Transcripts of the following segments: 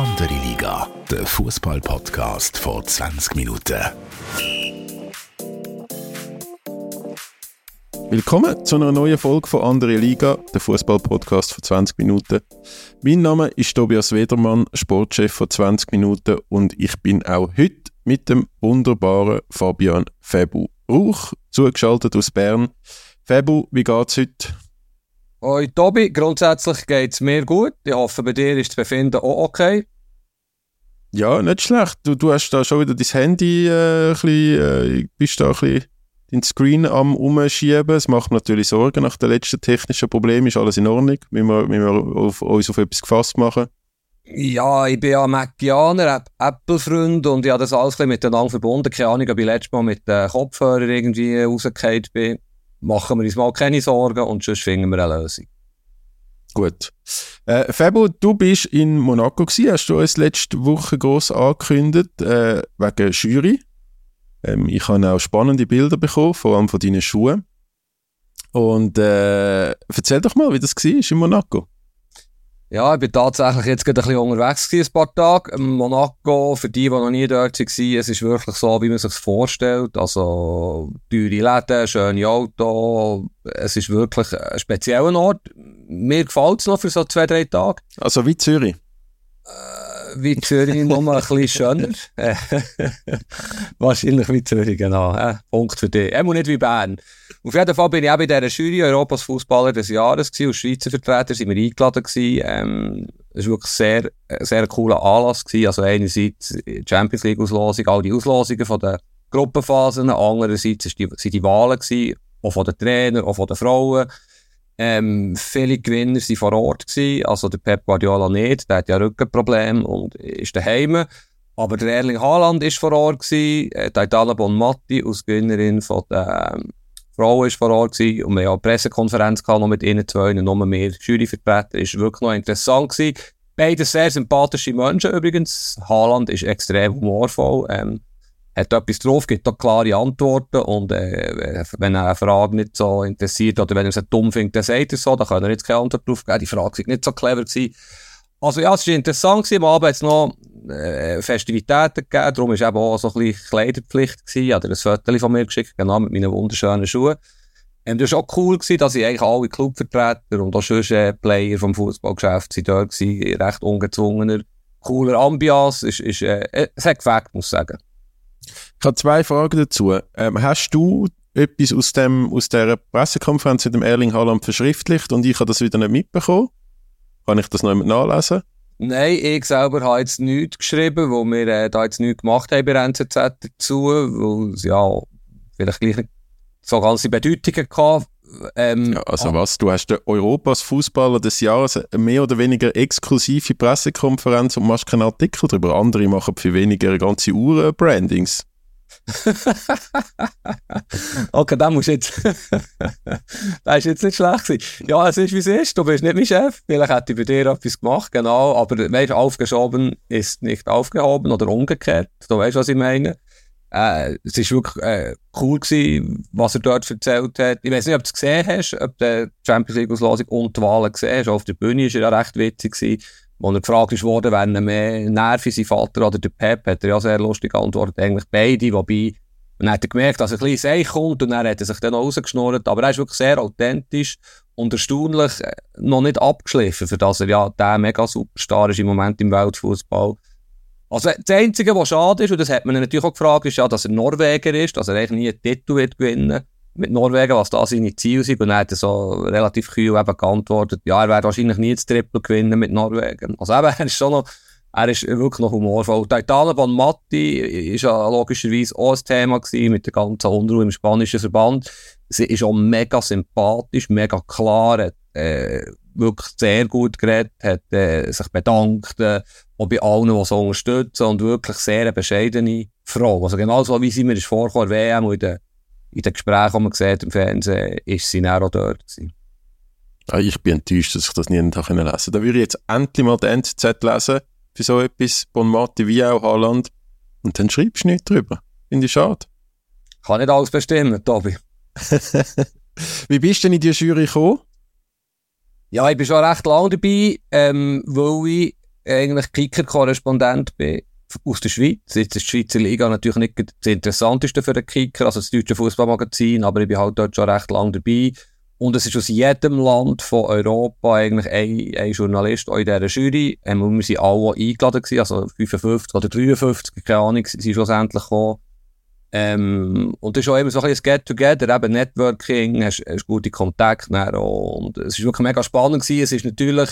Andere Liga, der Fußball-Podcast vor 20 Minuten. Willkommen zu einer neuen Folge von Andere Liga, der Fußball-Podcast vor 20 Minuten. Mein Name ist Tobias Wedermann, Sportchef von 20 Minuten und ich bin auch heute mit dem wunderbaren Fabian Febu Rauch zugeschaltet aus Bern. Febu, wie geht's heute? Hoi Tobi, grundsätzlich geht es mir gut. Ich hoffe, bei dir ist das Befinden auch okay. Ja, nicht schlecht. Du, du hast da schon wieder dein Handy äh, ein bisschen, äh, bist da ein bisschen den Screen am umschieben. Es macht mir natürlich Sorgen nach den letzten technischen Problemen. Ist alles in Ordnung? Müssen wir, müssen wir auf, uns auf etwas gefasst machen? Ja, ich bin ja Macianer, Apple-Freund und ich habe das alles ein miteinander verbunden. Keine Ahnung, ob ich letztes Mal mit den Kopfhörern irgendwie rausgefallen bin machen wir uns mal keine Sorgen und sonst finden wir eine Lösung. Gut. Äh, Fabo, du bist in Monaco gewesen, hast du uns letzte Woche groß angekündigt, äh, wegen Jury. Ähm, ich habe auch spannende Bilder bekommen, vor allem von deinen Schuhen. Und äh, erzähl doch mal, wie das war in Monaco. Ja, ich bin tatsächlich jetzt gerade ein bisschen unterwegs gewesen, ein paar Tage. Monaco, für die, die noch nie dort waren, es ist wirklich so, wie man sich vorstellt. Also, teure Läden, schöne Autos. Es ist wirklich ein spezieller Ort. Mir gefällt es noch für so zwei, drei Tage. Also wie Zürich? Äh, wie Zürich, nur mal ein bisschen schöner. Wahrscheinlich wie Zürich, genau. Äh, Punkt für dich. Er nicht wie Bern. Auf jeden Fall bin ich auch bei dieser Jury Europas Fußballer des Jahres gewesen. Als Schweizer Vertreter sind wir eingeladen gewesen. Ähm, es war wirklich sehr, sehr cooler Anlass gewesen. Also einerseits Champions League Auslosung, all die Auslosungen von den Gruppenphasen. Andererseits sind die, die Wahlen gewesen. Auch von den Trainern, auch von den Frauen. Ähm, viele Gewinner waren vor Ort gewesen. Also der Pep Guardiola nicht. Der hat ja Rückenprobleme und ist daheim. Aber der Erling Haaland ist vor Ort gewesen. Äh, die Itala Bonmatti als Gewinnerin von der, ähm, Frau war vor Ort gewesen, und wir hatten eine Pressekonferenz gehabt, noch mit ihnen zwei und noch mehr Juryvertreter. Ist wirklich noch interessant gewesen. Beide sehr sympathische Menschen übrigens. Haaland ist extrem humorvoll. Ähm, hat etwas drauf, gibt da klare Antworten und äh, wenn er eine Frage nicht so interessiert oder wenn er es dumm findet, dann sagt er so, dann kann er jetzt keine Antwort drauf geben. Die Frage war nicht so clever. Gewesen. Also ja, es war interessant gewesen. Am Abend hat es noch äh, Festivitäten gegeben, darum war eben auch so ein bisschen Kleiderpflicht gewesen. Dir ein Foto von mir geschickt, genau, mit meinen wunderschönen Schuhen. Ähm, das war auch cool gewesen, dass ich eigentlich alle Clubvertreter und auch schon äh, Player vom Fußballgeschäft sind dort gewesen, recht ungezwungener, cooler Ambiance, ist, ist, äh, es hat gefällt, muss ich sagen. Ich habe zwei Fragen dazu. Ähm, hast du etwas aus, dem, aus dieser Pressekonferenz mit dem Erling Haaland verschriftlicht und ich habe das wieder nicht mitbekommen? Kann ich das noch jemand nachlesen? Nein, ich selber habe jetzt nichts geschrieben, wo wir äh, da jetzt nichts gemacht haben bei NZZ dazu, weil es ja vielleicht gleich nicht so ganze Bedeutungen gehabt. Ähm, ja, also ah. was, du hast den Europas Fußballer des Jahres eine mehr oder weniger exklusive Pressekonferenz und machst keinen Artikel darüber. Andere machen für weniger ganze Uhren Brandings. okay, da muss jetzt. das ist jetzt nicht schlecht gewesen. Ja, es ist wie es ist. Du bist nicht mein Chef. Vielleicht hätte ich bei dir etwas gemacht, genau. Aber weißt, aufgeschoben ist nicht aufgehoben oder umgekehrt. Du weißt, was ich meine. Äh, es war wirklich äh, cool gewesen, was er dort erzählt hat. Ich weiß nicht, ob du es gesehen hast, ob du die Champions League Auslosung und die Wahlen gesehen hast. Auf der Bühne war er ja recht witzig gewesen. Als er gefragt worden, wenn er mehr Nerven sein Vater oder der Pep, hat er ja sehr lustig geantwortet, eigentlich beide, wobei, man hat gemerkt, dass er ein bisschen Seich kommt und dann hat er sich dann rausgeschnurrt, aber er ist wirklich sehr authentisch und erstaunlich äh, noch nicht abgeschliffen, für das er ja der mega Superstar ist im Moment im Weltfußball. Also das Einzige, was schade ist, und das hat man natürlich auch gefragt, ist ja, dass er Norweger ist, dass er eigentlich nie einen Titel wird gewinnen mit Norwegen, was da seine Ziele sind. Und er hat so relativ kühl eben geantwortet, ja, er wird wahrscheinlich nie das Triple gewinnen mit Norwegen. Also eben, er ist schon noch, er ist wirklich noch humorvoll. Der Italien Matti ist ja logischerweise auch ein Thema gewesen mit der ganzen Unruhe im spanischen Verband. Sie ist auch mega sympathisch, mega klar, äh, wirklich sehr gut geredet, hat äh, sich bedankt, äh, auch bei allen, die so unterstützen und wirklich sehr eine bescheidene Frau. Also genau so, wie sie mir ist vorgekommen, WM und in den, in den Gesprächen, die man sieht im Fernsehen, ist sie dann auch dort gewesen. Ah, ich bin enttäuscht, dass ich das nie lesen konnte. Da würde ich jetzt endlich mal den NZZ lesen, für so etwas, Bonmati wie auch Haaland, und dann schreibst du nichts drüber. Finde ich schade. Kann nicht alles bestimmen, Tobi. wie bist du denn in die Jury gekommen? Ja, ich bin schon recht lange dabei, ähm, weil ich eigentlich Kicker-Korrespondent bin aus der Schweiz. Jetzt ist die Schweizer Liga natürlich nicht das Interessanteste für den Kicker, also das deutsche Fußballmagazin, aber ich bin halt dort schon recht lang dabei. Und es ist aus jedem Land von Europa eigentlich ein, ein Journalist auch in dieser Jury. Ähm, wir sind alle eingeladen also 55 oder 53, keine Ahnung, sind schlussendlich gekommen. Ähm, und das ist auch immer so ein bisschen Get-Together, eben Networking, hast, hast gute Kontakte und es ist wirklich mega spannend gewesen. Es ist natürlich,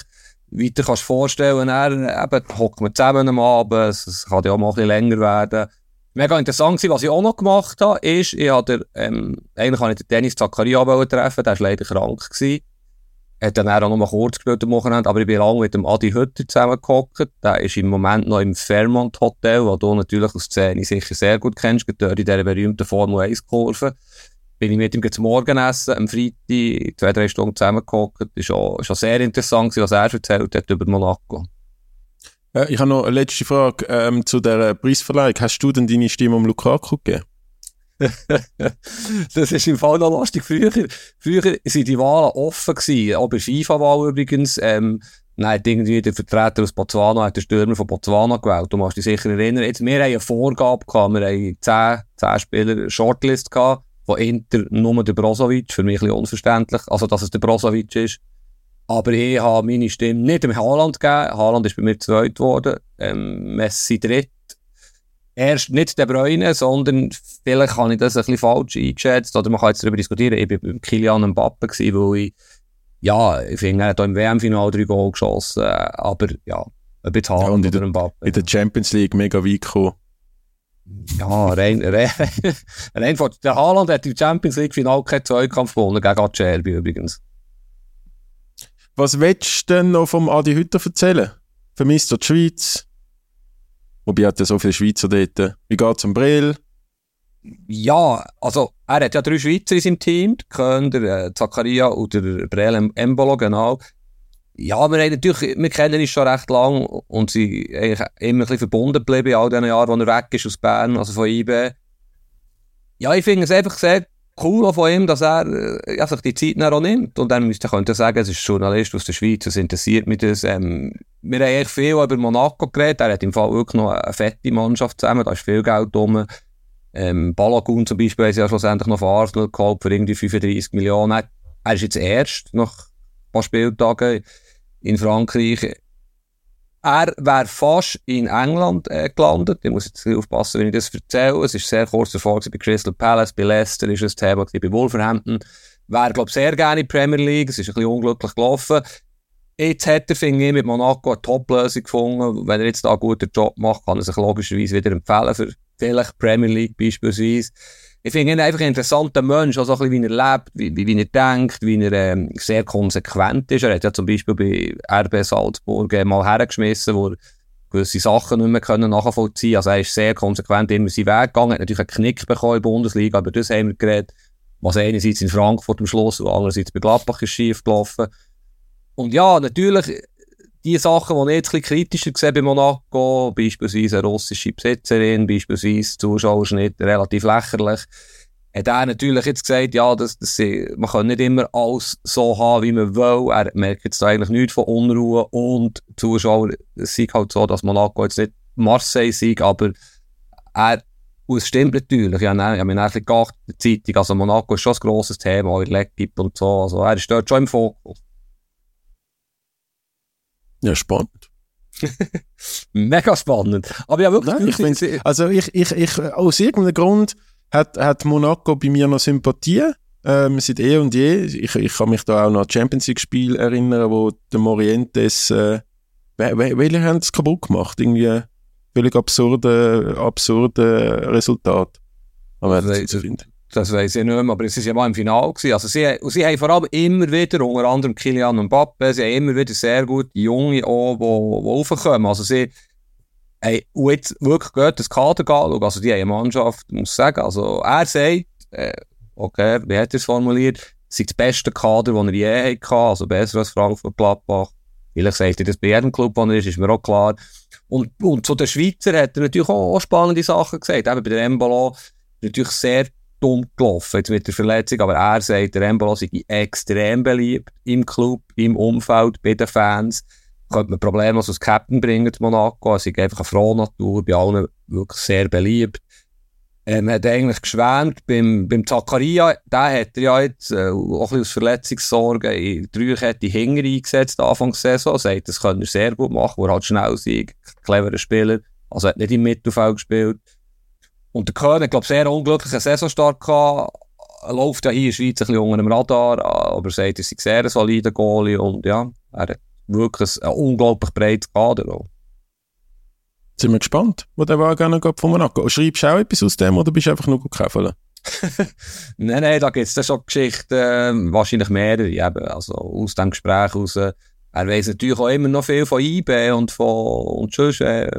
wie du kannst vorstellen, dann, eben, hocken wir zusammen am Abend, es kann ja auch mal ein bisschen länger werden mega interessant gewesen. Was ich auch noch gemacht habe, ist, ich hatte, ähm, eigentlich wollte ich den Dennis Zakaria treffen, der war leider krank gewesen. Hat dann auch noch mal kurz gespielt am Wochenende, aber ich bin lange mit dem Adi Hütter zusammengehockt. Der ist im Moment noch im Fairmont Hotel, wo du natürlich aus Szene sicher sehr gut kennst, dort in dieser berühmten Formel 1 Kurve. Bin ich mit ihm zum Morgenessen am Freitag zwei, drei Stunden zusammengehockt. Ist auch, ist auch sehr interessant was er erzählt hat über Monaco. Äh, ich habe noch eine letzte Frage ähm, zu der Preisverleihung. Hast du denn deine Stimme um Lukaku gegeben? das ist im Fall noch lustig. Früher, früher sind die Wahlen offen gewesen, auch bei FIFA-Wahl übrigens. Ähm, Nein, irgendwie der Vertreter aus Botswana, hat den Stürmer von Botswana gewählt. Du musst dich sicher erinnern. Jetzt, wir haben eine Vorgabe gehabt. Wir haben 10, 10 Spieler Shortlist gehabt. Von Inter nur der Brozovic. Für mich ein bisschen unverständlich. Also, dass es der Brozovic ist. Aber ich habe meine Stimme nicht dem Haaland gegeben. Haaland ist bei mir zweit geworden. Ähm, Messi dritt. Erst nicht der Bräune, sondern vielleicht habe ich das ein bisschen falsch eingeschätzt. Oder man kann jetzt darüber diskutieren. Ich war beim Kilian Mbappe, gewesen, weil ich, ja, ich finde, er hat im WM-Final drei Goal geschossen. Aber ja, ein bisschen ja, oder Mbappe. In der Champions League mega weit gekommen. Ja, rein, rein, rein von, der Haaland hat im Champions League Final keinen Zweikampf gewonnen, gegen Acerbi übrigens. Was willst du denn noch vom Adi Hütter erzählen? Vermisst er die Schweiz? Wobei hat ja so viele Schweizer dort. Wie geht es um Brill? Ja, also er hat ja drei Schweizer in seinem Team, der äh, Zakaria oder Brel Embolo, genau. Ja, wir, haben natürlich, wir kennen ihn schon recht lang und sind eigentlich immer ein bisschen verbunden geblieben in all diesen Jahren, wo er weg ist aus Bern, also von IB. Ja, ich finde es einfach sehr cool von ihm, dass er äh, sich die Zeit auch nimmt. Und dann müsste könnte sagen, es ist ein Journalist aus der Schweiz, es interessiert mich das. Ähm, wir haben echt viel über Monaco geredet. Er hat im Fall wirklich noch eine fette Mannschaft zusammen, da ist viel Geld drum. Ähm, Balagun zum Beispiel haben sie ja schlussendlich noch von Arsenal geholt für irgendwie 35 Millionen. Er ist jetzt erst nach ein paar Spieltagen in Frankreich. Er wäre fast in England äh, gelandet. Ich muss jetzt aufpassen, wenn ich das erzähle. Es ist sehr kurz davor bei Crystal Palace, bei Leicester ist es Thema, bei Wolverhampton. Wäre, glaube ich, sehr gerne in die Premier League. Es ist ein bisschen unglücklich gelaufen. Jetzt hat er, finde ich, mit Monaco eine Top-Lösung gefunden. Wenn er jetzt da einen guten Job macht, kann er sich logischerweise wieder empfehlen für vielleicht Premier League beispielsweise ich finde ihn einfach ein interessanter Mensch, also ein wie er lebt, wie, wie, er denkt, wie er ähm, sehr konsequent ist. Er hat ja zum Beispiel bei RB Salzburg mal hergeschmissen, wo er gewisse Sachen nicht mehr können nachvollziehen Also er ist sehr konsequent immer seinen Weg gegangen, hat natürlich einen Knick bekommen in der Bundesliga, aber das haben wir geredet, was einerseits in Frankfurt am Schluss und andererseits bei Gladbach ist schief gelaufen. Und ja, natürlich, die Sachen, die ich jetzt ein bisschen kritischer sehe bei Monaco, beispielsweise eine russische Besitzerin, beispielsweise Zuschauerschnitt, relativ lächerlich, hat er natürlich jetzt gesagt, ja, das, das, man kann nicht immer alles so haben, wie man will. Er merkt jetzt eigentlich nichts von Unruhe und Zuschauer, es ist halt so, dass Monaco jetzt nicht Marseille ist, aber er, und es stimmt natürlich, ja, ich habe mich ein bisschen der Zeitung, also Monaco ist schon ein grosses Thema, auch in L'Equipe und so, also er ist dort schon im Fokus. Ja, spannend. Mega spannend. Aber ja, wirklich. Nein, ich finde, also ich, ich, ich, aus irgendeinem Grund hat, hat Monaco bei mir noch Sympathie. Ähm, seit eh und je. Ich, ich kann mich da auch noch an Champions League Spiel erinnern, wo der Morientes, äh, welche haben es kaputt gemacht? Irgendwie völlig absurde, absurde Resultat. Aber das, das, das weiß ich nicht mehr, aber es war ja mal im Finale. Gewesen. Also sie, sie haben vor allem immer wieder, unter anderem Kilian und Mbappe, sie haben immer wieder sehr gute Junge die, die raufkommen. Also sie haben jetzt wirklich gut das Kader anschauen. Also die haben eine Mannschaft, muss ich sagen. Also er sagt, äh, okay, wie hat er es formuliert, es sind das beste Kader, das er je hatte, also besser als Frankfurt Gladbach. Vielleicht sagt er das bei jedem Club, wo er ist, ist mir auch klar. Und, und zu den Schweizer hat er natürlich auch, auch spannende Sachen gesagt. Eben bei der Embolo natürlich sehr dumm gelaufen jetzt mit der Verletzung, aber er sagt, der Embolo sei extrem beliebt im Club, im Umfeld, bei den Fans. könnte man problemlos als Captain bringen, Monaco. Er ist einfach eine frohe Natur, bei allen wirklich sehr beliebt. Ähm, hat eigentlich geschwärmt beim, beim Zakaria, der hat er ja jetzt äh, auch ein aus Verletzungssorgen in der Dreierkette Hinger eingesetzt, Anfang der Saison. Sagt, das kann er sehr gut machen, wo er halt schnell ist, cleverer Spieler. Also hat nicht im Mittelfeld gespielt. Und der Köln hat, glaube ich, sehr unglücklichen Saisonstart gehabt. Er läuft ja hier in der Schweiz ein bisschen unter dem Radar, aber er sagt, er ist ein sehr solider Goalie und ja, er hat wirklich ein unglaublich breites Kader auch. Sind wir gespannt, wo der Wagen noch von Monaco. Schreibst du auch etwas aus dem oder bist du einfach nur gekauft? nein, nein, da gibt es schon Geschichten, äh, wahrscheinlich mehrere, eben, also aus dem Gespräch raus. Er weiss natürlich auch immer noch viel von IB und von, und sonst, äh,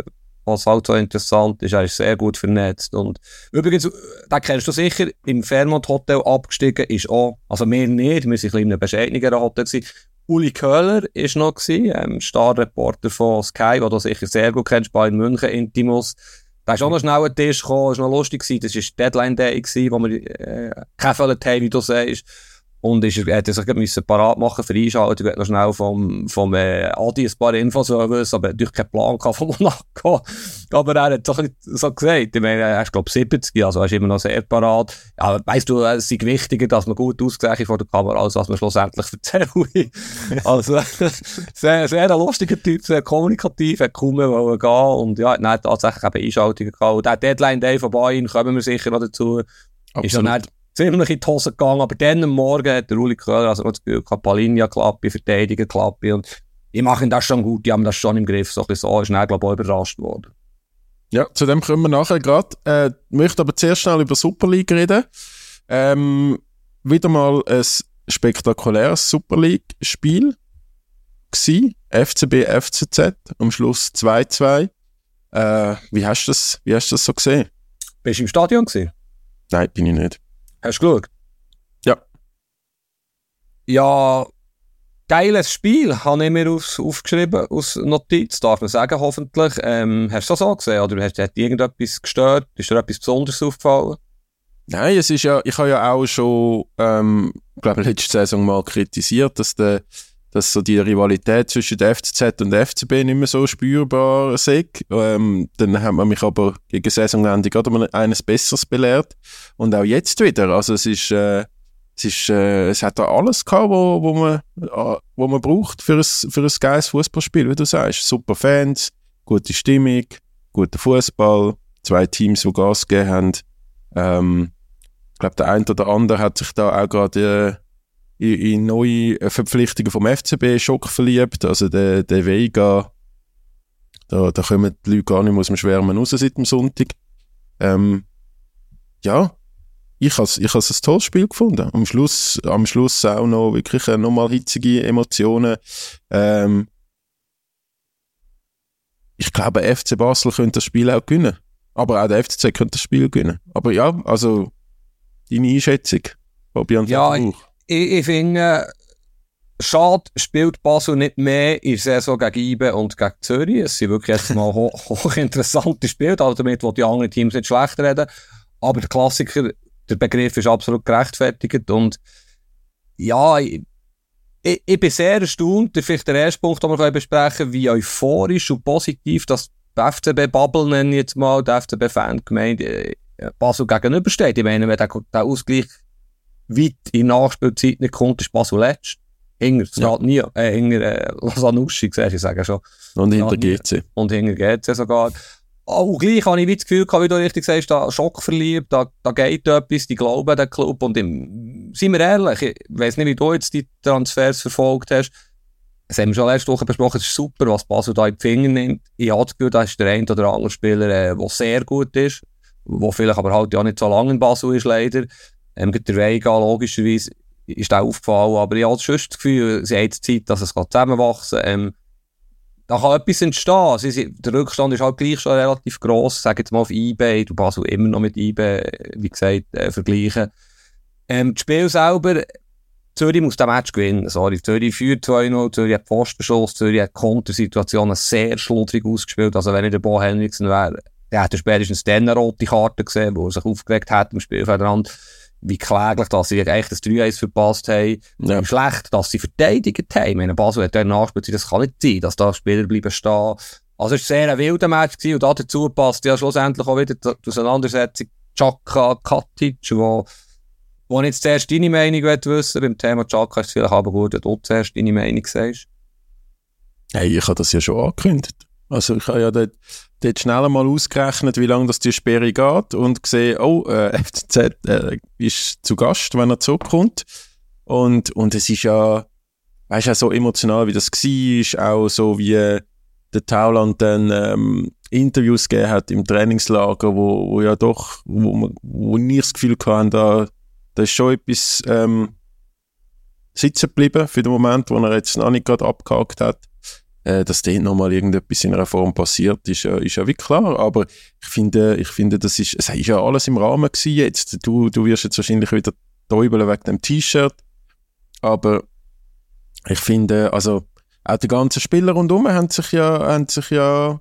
was halt so interessant ist. Er ist sehr gut vernetzt. Und übrigens, da kennst du sicher, im Fairmont Hotel abgestiegen ist auch, also wir nicht, wir sind ein in einem bescheideneren Hotel gewesen, Uli Köhler war noch, gewesen, ähm, Starreporter von Sky, den du sicher sehr gut kennst, bei München Intimus. Da ist auch noch schnell ein Tisch gekommen, war noch lustig. Gewesen. Das war Deadline Day, gewesen, wo wir äh, keine haben, wie du sagst. Und ist, er hätte sich müssen parat machen für Einschaltung. Ich noch schnell vom, vom äh, Adi ein paar Infos wissen, aber natürlich keinen Plan von Monaco. Aber er hat doch so gesagt, ich meine, er ist glaube 70, also er ist immer noch sehr parat. Ja, weißt du, es ist wichtiger, dass man gut aussieht vor der Kamera, als dass man schlussendlich erzählt. also, sehr, sehr ein lustiger Typ, sehr kommunikativ, hat kaum mehr gehen und ja, hat tatsächlich eben Einschaltungen gehabt. Und der Deadline Day von Bayern kommen wir sicher noch dazu. Absolut. Ist ziemlich in die Hose gegangen, aber dann am Morgen hat der Uli Köhler also das Gefühl gehabt, Palinja-Klappe, Verteidiger-Klappe und ich mache ihn das schon gut, die haben das schon im Griff, so ein bisschen so, ist dann, glaube ich, auch überrascht worden. Ja, zu dem kommen wir nachher gerade. Äh, möchte aber zuerst schnell über Super League reden. Ähm, wieder mal ein spektakuläres Super League-Spiel gsi, FCB, FCZ, am Schluss 2-2. Äh, wie hast du das, wie hast du das so gesehen? Bist du im Stadion gewesen? Nein, bin ich nicht. Hast du geschaut? Ja. Ja, geiles Spiel, habe ich mir auf, aufgeschrieben, aus Notiz, darf man sagen, hoffentlich. Ähm, hast du das so gesehen oder hast, hat irgendetwas gestört? Ist dir etwas Besonderes aufgefallen? Nein, es ist ja, ich habe ja auch schon, ähm, glaube letzte Saison mal kritisiert, dass der dass so die Rivalität zwischen der FCZ und der FCB nicht mehr so spürbar ist. Ähm, dann hat man mich aber gegen Saisonende gerade mal eines Besseres belehrt. Und auch jetzt wieder. Also es ist, äh, es ist, äh, es hat da alles gehabt, wo, wo man, äh, wo man braucht für ein, für ein geiles Fußballspiel, wie du sagst. Super Fans, gute Stimmung, guter Fußball, zwei Teams, die Gas gegeben haben. Ähm, ich glaube, der eine oder andere hat sich da auch gerade äh, in, in neue äh, Verpflichtungen vom FCB Schock verliebt. Also der, der Vega, da, da kommen die Leute gar nicht aus dem Schwärmen raus seit dem Sonntag. Ähm, ja, ich habe ich has ein tolles Spiel gefunden. Am Schluss, am Schluss auch noch wirklich äh, nochmal hitzige Emotionen. Ähm, ich glaube, FC Basel könnte das Spiel auch gewinnen. Aber auch der FCZ könnte das Spiel gewinnen. Aber ja, also deine Einschätzung, Fabian Ja, ich, ich, ich finde, schade spielt Basel nicht mehr in der Saison gegen IBE und gegen Zürich. Es sind wirklich jetzt mal ho hochinteressante Spiele, also damit wo die anderen Teams nicht schlecht reden. Aber der Klassiker, der Begriff ist absolut gerechtfertigt und ja, ich, ich, ich bin sehr erstaunt, vielleicht der erste Punkt, den wir besprechen können, wie euphorisch und positiv das FCB-Bubble, nenne ich jetzt mal, die FCB-Fangemeinde äh, Basel gegenübersteht. Ich meine, wenn der, der Ausgleich weit in Nachspielzeit nicht kommt, ist Basel letzt. Hinter ja. nie, äh, hinter äh, Lausanne-Uschi, siehst ich sage schon. Und hinter GC. Und hinter GC sogar. Auch gleich habe ich das Gefühl gehabt, wie du richtig sagst, da Schock verliebt, da, da geht etwas, die glauben an den Club. Und im, seien wir ehrlich, ich weiss nicht, wie du jetzt die Transfers verfolgt hast. Das haben wir schon letzte Woche besprochen, es ist super, was Basel da in die Finger nimmt. Ich habe das Gefühl, da ist der ein oder andere Spieler, der äh, sehr gut ist, der vielleicht aber halt ja nicht so lange in Basel ist, leider. Ähm, der Vega, logischerweise, ist auch aufgefallen, aber ich habe schon das Gefühl, sie haben Zeit, dass es zusammenwachsen kann. Ähm, da kann etwas entstehen. Sie, der Rückstand ist halt gleich schon relativ gross. Sag jetzt mal auf eBay, du Basel immer noch mit eBay, wie gesagt, äh, vergleichen. Ähm, das Spiel selber, Zürich muss den Match gewinnen. Sorry, Zürich führt 2-0, Zürich hat Postbeschuss, Zürich hat Kontersituationen sehr schludrig ausgespielt. Also wenn ich der Bo Henriksen wäre, der hätte spätestens dann eine rote Karte gesehen, wo er sich aufgeregt hat im Spielfeldrand wie kläglich, dass sie eigentlich das 3-1 verpasst haben, ja. schlecht, dass sie verteidigt haben. Ich Basel hat dann nachgespielt, das kann nicht sein, dass da Spieler bleiben stehen. Also es war sehr ein wilder Match gewesen, und dazu passt ja schlussendlich auch wieder die Auseinandersetzung Chaka Katic, wo, wo ich jetzt zuerst deine Meinung wissen beim Thema Chaka ist es vielleicht aber gut, wenn du zuerst deine Meinung sagst. Hey, ich habe das ja schon angekündigt. Also ich habe ja dort, dort schnell mal ausgerechnet, wie lange das die Sperre geht und gesehen, oh, äh, FCZ äh, ist zu Gast, wenn er zurückkommt. Und, und es ist ja, weißt du, so emotional, wie das war, auch so wie der Tauland dann ähm, Interviews gegeben hat im Trainingslager, wo, wo ja doch, wo, wo ich das Gefühl hatte, da, da ist schon etwas ähm, sitzen geblieben für den Moment, wo er jetzt noch nicht gerade abgehakt hat äh, dass dort nochmal irgendetwas in einer Form passiert, ist ja, ist ja wie klar. Aber ich finde, ich finde, das ist, es ist ja alles im Rahmen gewesen jetzt. Du, du wirst jetzt wahrscheinlich wieder täubeln wegen dem T-Shirt. Aber ich finde, also, auch die ganzen Spieler rundherum haben sich ja, haben sich ja,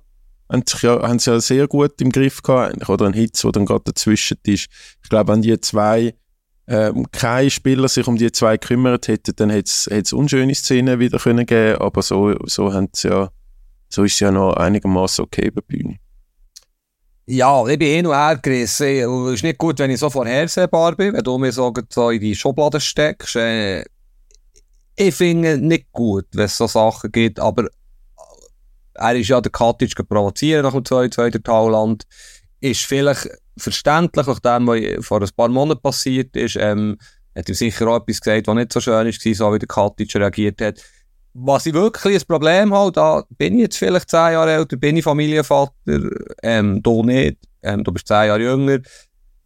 haben sich ja, haben sich ja sehr gut im Griff gehabt. Oder ein Hitz, der dann gerade dazwischen ist. Ich glaube, an die zwei ähm, kein Spieler sich um die zwei gekümmert hätte, dann hätte es unschöne Szenen wieder können geben aber so, so, ja, so ist es ja noch einigermaßen okay die Bühne. Ja, ich bin eh noch ärgerlich. Es ist nicht gut, wenn ich so vorhersehbar bin, wenn du mir so, so in die Schublade steckst. Äh, ich finde es nicht gut, wenn es so Sachen gibt, aber er ist ja der Katic provozieren nach dem 2-2 der Tauland. Ist vielleicht verständlich, nachdem, was vor ein paar Monaten passiert ist, ähm, hat ihm sicher auch etwas gesagt, was nicht so schön war, so wie der Katic reagiert hat. Was ich wirklich ein Problem habe, da bin ich jetzt vielleicht zehn Jahre älter, bin ich Familienvater, ähm, du nicht, ähm, du bist zehn Jahre jünger,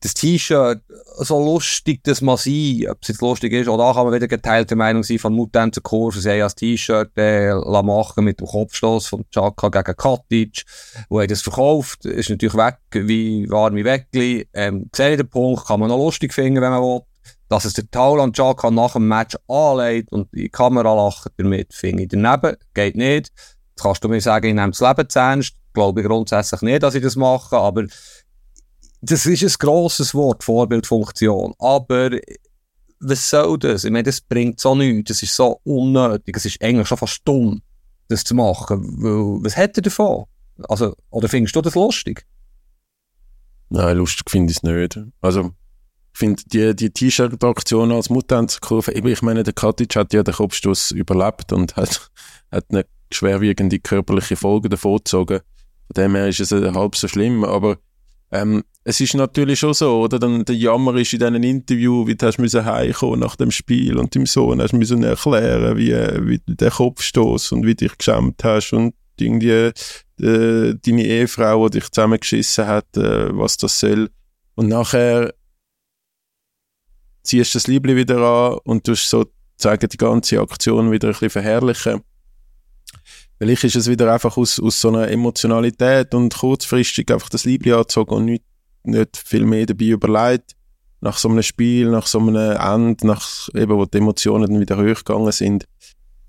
das T-Shirt, so lustig das man sein, ob es jetzt lustig ist, oder da kann man wieder geteilte Meinung sein von Mutanten Kurve, sie haben das T-Shirt äh, machen mit dem Kopfstoß von Chaka gegen Katic, wo er das verkauft, ist natürlich weg wie warme Weckli. Ähm, sehe den Punkt, kann man noch lustig finden, wenn man will. Dass es der Tauland Chaka nach dem Match anlegt und die Kamera lacht damit, finde ich daneben, geht nicht. Jetzt kannst du mir sagen, ich nehme das Leben zu ernst. Glaube ich grundsätzlich nicht, dass ich das mache, aber das ist ein grosses Wort, Vorbildfunktion. Aber was soll das? Ich meine, das bringt so nichts. Das ist so unnötig. Es ist eigentlich schon fast dumm, das zu machen. Weil, was hat er davon? Also, oder findest du das lustig? Nein, lustig finde ich es nicht. Also, ich finde die, die T-Shirt-Aktion als Mutantkurve, ich meine, der Katic hat ja den Kopfstoß überlebt und hat, hat eine schwerwiegende körperliche Folge davon gezogen. Von dem her ist es halb so schlimm, aber ähm, es ist natürlich schon so, oder? Dann, der Jammer ist in diesem Interview, wie du hast müssen heimkommen nach dem Spiel und dem Sohn hast müssen erklären, wie, wie der Kopfstoß und wie dich geschämt hast und irgendwie äh, deine Ehefrau, die dich zusammengeschissen hat, äh, was das soll. Und nachher ziehst du das Liebling wieder an und tust sozusagen die ganze Aktion wieder ein bisschen verherrlichen. Vielleicht ist es wieder einfach aus, aus so einer Emotionalität und kurzfristig einfach das Liebling angezogen und nicht, nicht viel mehr dabei überlegt. Nach so einem Spiel, nach so einem Ende, nach eben, wo die Emotionen dann wieder hochgegangen sind.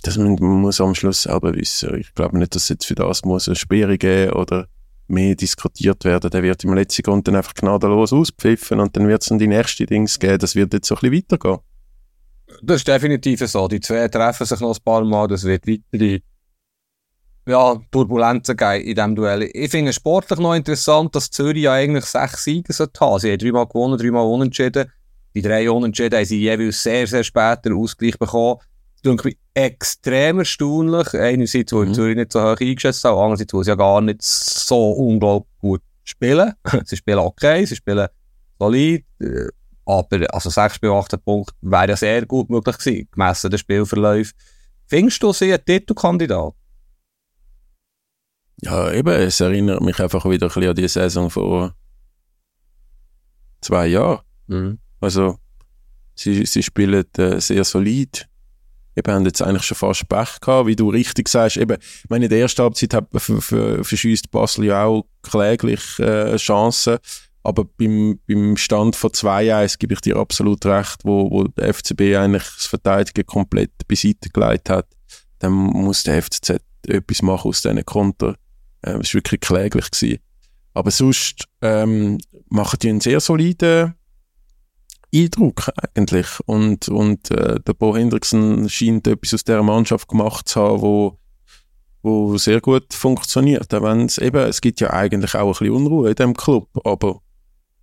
Das man, man muss am Schluss selber wissen. Ich glaube nicht, dass jetzt für das muss eine Sperre geben oder mehr diskutiert werden. Der wird im letzten Grund dann einfach gnadenlos auspfiffen und dann wird es dann die nächste Dings geben. Das wird jetzt so ein bisschen weitergehen. Das ist definitiv so. Die zwei treffen sich noch ein paar Mal. Das wird weitere ja, Turbulenzen geben in diesem Duell. Ich finde es sportlich noch interessant, dass Zürich ja eigentlich sechs Siege haben. Sie haben dreimal gewonnen, dreimal unentschieden. Die drei Unentschieden haben sie jeweils sehr, sehr später Ausgleich bekommen. Das ist extrem erstaunlich. Einerseits, weil mhm. Zürich nicht so hoch eingeschätzt haben, andererseits, weil sie ja gar nicht so unglaublich gut spielen. sie spielen okay, sie spielen solid, äh, aber also 6 bei 18 Punkten wäre ja sehr gut möglich gewesen, gemessen den Spielverlauf. Findest du sie ein Titelkandidat? Ja, eben, es erinnert mich einfach wieder ein bisschen an die Saison vor zwei Jahren. Mhm. Also, sie, sie spielen äh, sehr solid. Eben, haben jetzt eigentlich schon fast Pech gehabt, wie du richtig sagst. Eben, ich meine, in der ersten Halbzeit verschießt Basel ja auch kläglich äh, Chancen. Aber beim, beim Stand von 2-1 gebe ich dir absolut recht, wo, wo der FCB eigentlich das Verteidigen komplett beiseite gelegt hat. Dann muss der FCZ etwas machen aus diesen Konter. Ähm, es war wirklich kläglich. Gewesen. Aber sonst ähm, machen die einen sehr soliden Eindruck eigentlich. Und, und äh, der Bo Hendrickson scheint etwas aus dieser Mannschaft gemacht zu haben, wo, wo sehr gut funktioniert. Auch eben, es gibt ja eigentlich auch ein bisschen Unruhe in diesem Club, aber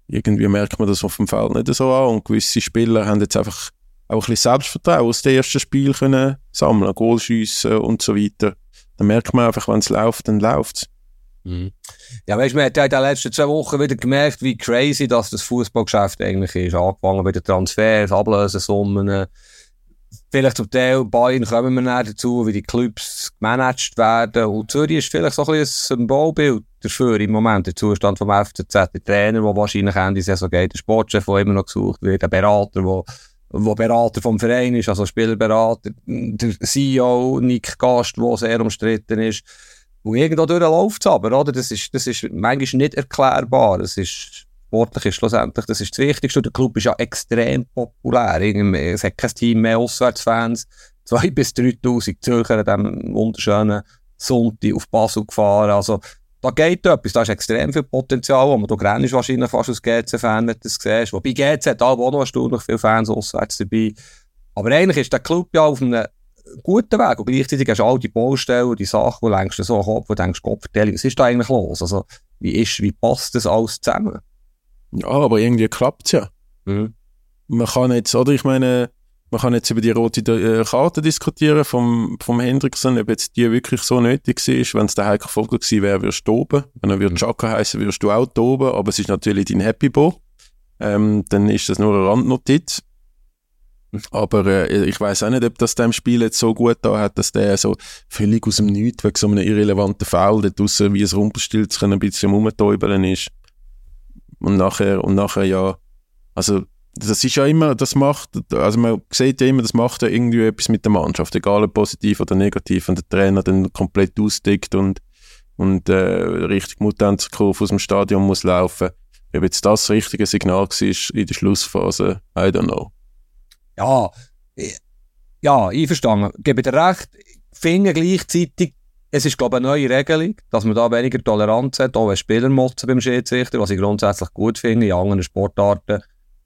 irgendwie merkt man das auf dem Feld nicht so an und gewisse Spieler haben jetzt einfach auch ein bisschen Selbstvertrauen aus dem ersten Spiel können sammeln, Goalschiessen und so weiter. Dann merkt man einfach, wenn es läuft, dann läuft es. Mhm. Ja, weißt du, man hat ja in den letzten zwei Wochen wieder gemerkt, wie crazy das, das Fußballgeschäft eigentlich ist. Angefangen bei den Transfers, Ablösesummen. Vielleicht zum Teil Bayern kommen wir näher dazu, wie die Clubs gemanagt werden. Und Zürich ist vielleicht so ein, bisschen ein Symbolbild dafür im Moment. Der Zustand vom FCZ, der Trainer, der wahrscheinlich Ende Saison geht, der Sportchef, der immer noch gesucht wird, der Berater, der wo Berater vom Verein ist, also Spielberater, der CEO Nick Gast, der sehr umstritten ist. Und irgendwo läuft aber, oder? Das ist, das ist manchmal nicht erklärbar. Das ist, sportlich ist schlussendlich, das ist das Wichtigste. Der Club ist ja extrem populär. Es hat kein Team mehr Auswärtsfans. 2.000 bis 3.000 Zürcher an diesem wunderschönen Sonntag auf Basel gefahren. Also, da geht etwas. Da ist extrem viel Potenzial. Und du grennst wahrscheinlich fast als GC-Fan, wenn du das siehst. Wobei GC hat auch noch erstaunlich viele Fans auswärts dabei. Aber eigentlich ist der Club ja auf einem guten Weg. Und gleichzeitig hast du all die Baustellen, die Sachen, wo du längst so am Kopf, wo du denkst, Gott, was ist da eigentlich los? Also, wie ist, wie passt das alles zusammen? Ja, aber irgendwie klappt es ja. Mhm. Man kann jetzt, oder ich meine, man kann jetzt über die rote äh, Karte diskutieren vom, vom Hendrickson, ob jetzt die wirklich so nötig ist. Wenn es der Heiko Vogel gewesen wäre, würdest du oben. Wenn er würde Chaka heißen, würdest du auch oben. Aber es ist natürlich dein Happy Bo. Ähm, dann ist das nur eine Randnotiz. Aber äh, ich weiß auch nicht, ob das dem Spiel jetzt so gut da hat, dass der so völlig aus dem Nichts wegen so einem irrelevanten Foul dort draussen wie ein Rumpelstilzchen ein bisschen rumtäubeln ist. Und nachher, und nachher ja, also das ist ja immer, das macht, also man sieht ja immer, das macht ja irgendwie etwas mit der Mannschaft, egal ob positiv oder negativ, wenn der Trainer dann komplett ausdickt und, und äh, richtig Mutantkurve aus dem Stadion muss laufen. Ob jetzt das richtige Signal war in der Schlussphase, I don't know. Ja, ja, einverstanden. Gebe dir recht. Finde gleichzeitig, es ist, glaube ich, eine neue Regelung, dass man da weniger Toleranz hat, auch wenn Spieler motzen beim Schiedsrichter, was ich grundsätzlich gut finde. In anderen Sportarten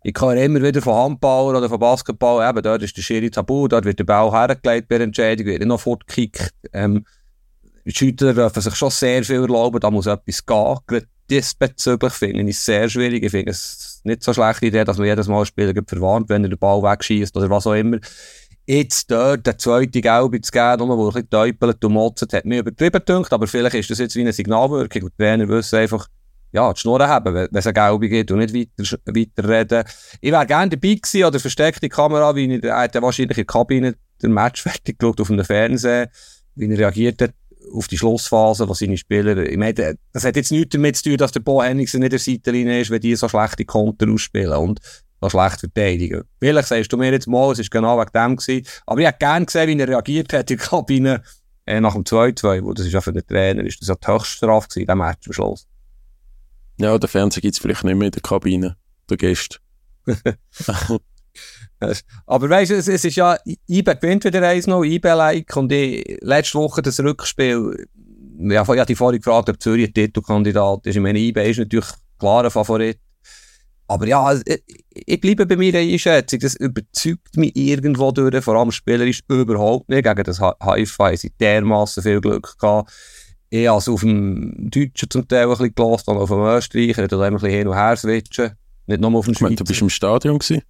ich höre immer wieder von Handball oder von Basketball, eben, dort ist der Schiri tabu, dort wird der Ball hergelegt bei der Entscheidung, wird nicht noch fortgekickt. Ähm, die Schütter dürfen sich schon sehr viel erlauben, da muss etwas gehen. Gerade diesbezüglich finde ich es sehr schwierig. Ich finde es nicht so schlechte Idee, dass man jedes Mal Spieler verwarnt, wenn er den Ball wegschießt oder was auch immer. Jetzt dort den zweiten Gelbe zu geben, nur ein bisschen und motzt, hat mir übertrieben gedacht, aber vielleicht ist das jetzt wie eine Signalwirkung und die Trainer wissen einfach, ja, die Schnur haben, wenn es eine Gelbe gibt und nicht weiter, weiter reden. Ich wäre gerne dabei gewesen, oder versteckte Kamera, wie er wahrscheinlich in der Kabine den Match fertig geschaut auf dem Fernsehen, wie er reagiert hat auf die Schlussphase, was seine Spieler, ich meine, das hat jetzt nichts damit zu tun, dass der Bo Henningsen nicht der Seitenlinie ist, wenn die so schlechte Konter ausspielen und so schlecht verteidigen. Vielleicht sagst du mir jetzt mal, es ist genau wegen dem gewesen, aber ich hätte gerne gesehen, wie er reagiert hat in der Kabine, äh, nach dem 2-2, wo das ist ja für den Trainer, ist das ja die Höchststrafe gewesen, der Match am Schluss. Ja, der Fernseher gibt es vielleicht nicht mehr in der Kabine, der Gäste. Aber weißt du, es, es, ist ja, IBE gewinnt wieder eins noch, IBE-like, und ich, letzte Woche das Rückspiel, ja, ich habe dich vorhin gefragt, ob Zürich Titelkandidat ist. Ich meine, IBE ist natürlich klarer Favorit. Aber ja, ich, ich bleibe bei meiner Einschätzung. Das überzeugt mich irgendwo durch, vor allem spielerisch überhaupt nicht. Gegen das haben sie dermassen viel Glück gehabt ich habe es auf dem Deutschen zum Teil ein bisschen gelassen, dann auf dem Österreicher, da ein bisschen hin und her switchen. Nicht nur auf dem Schweizer. Du bist im Stadion gewesen?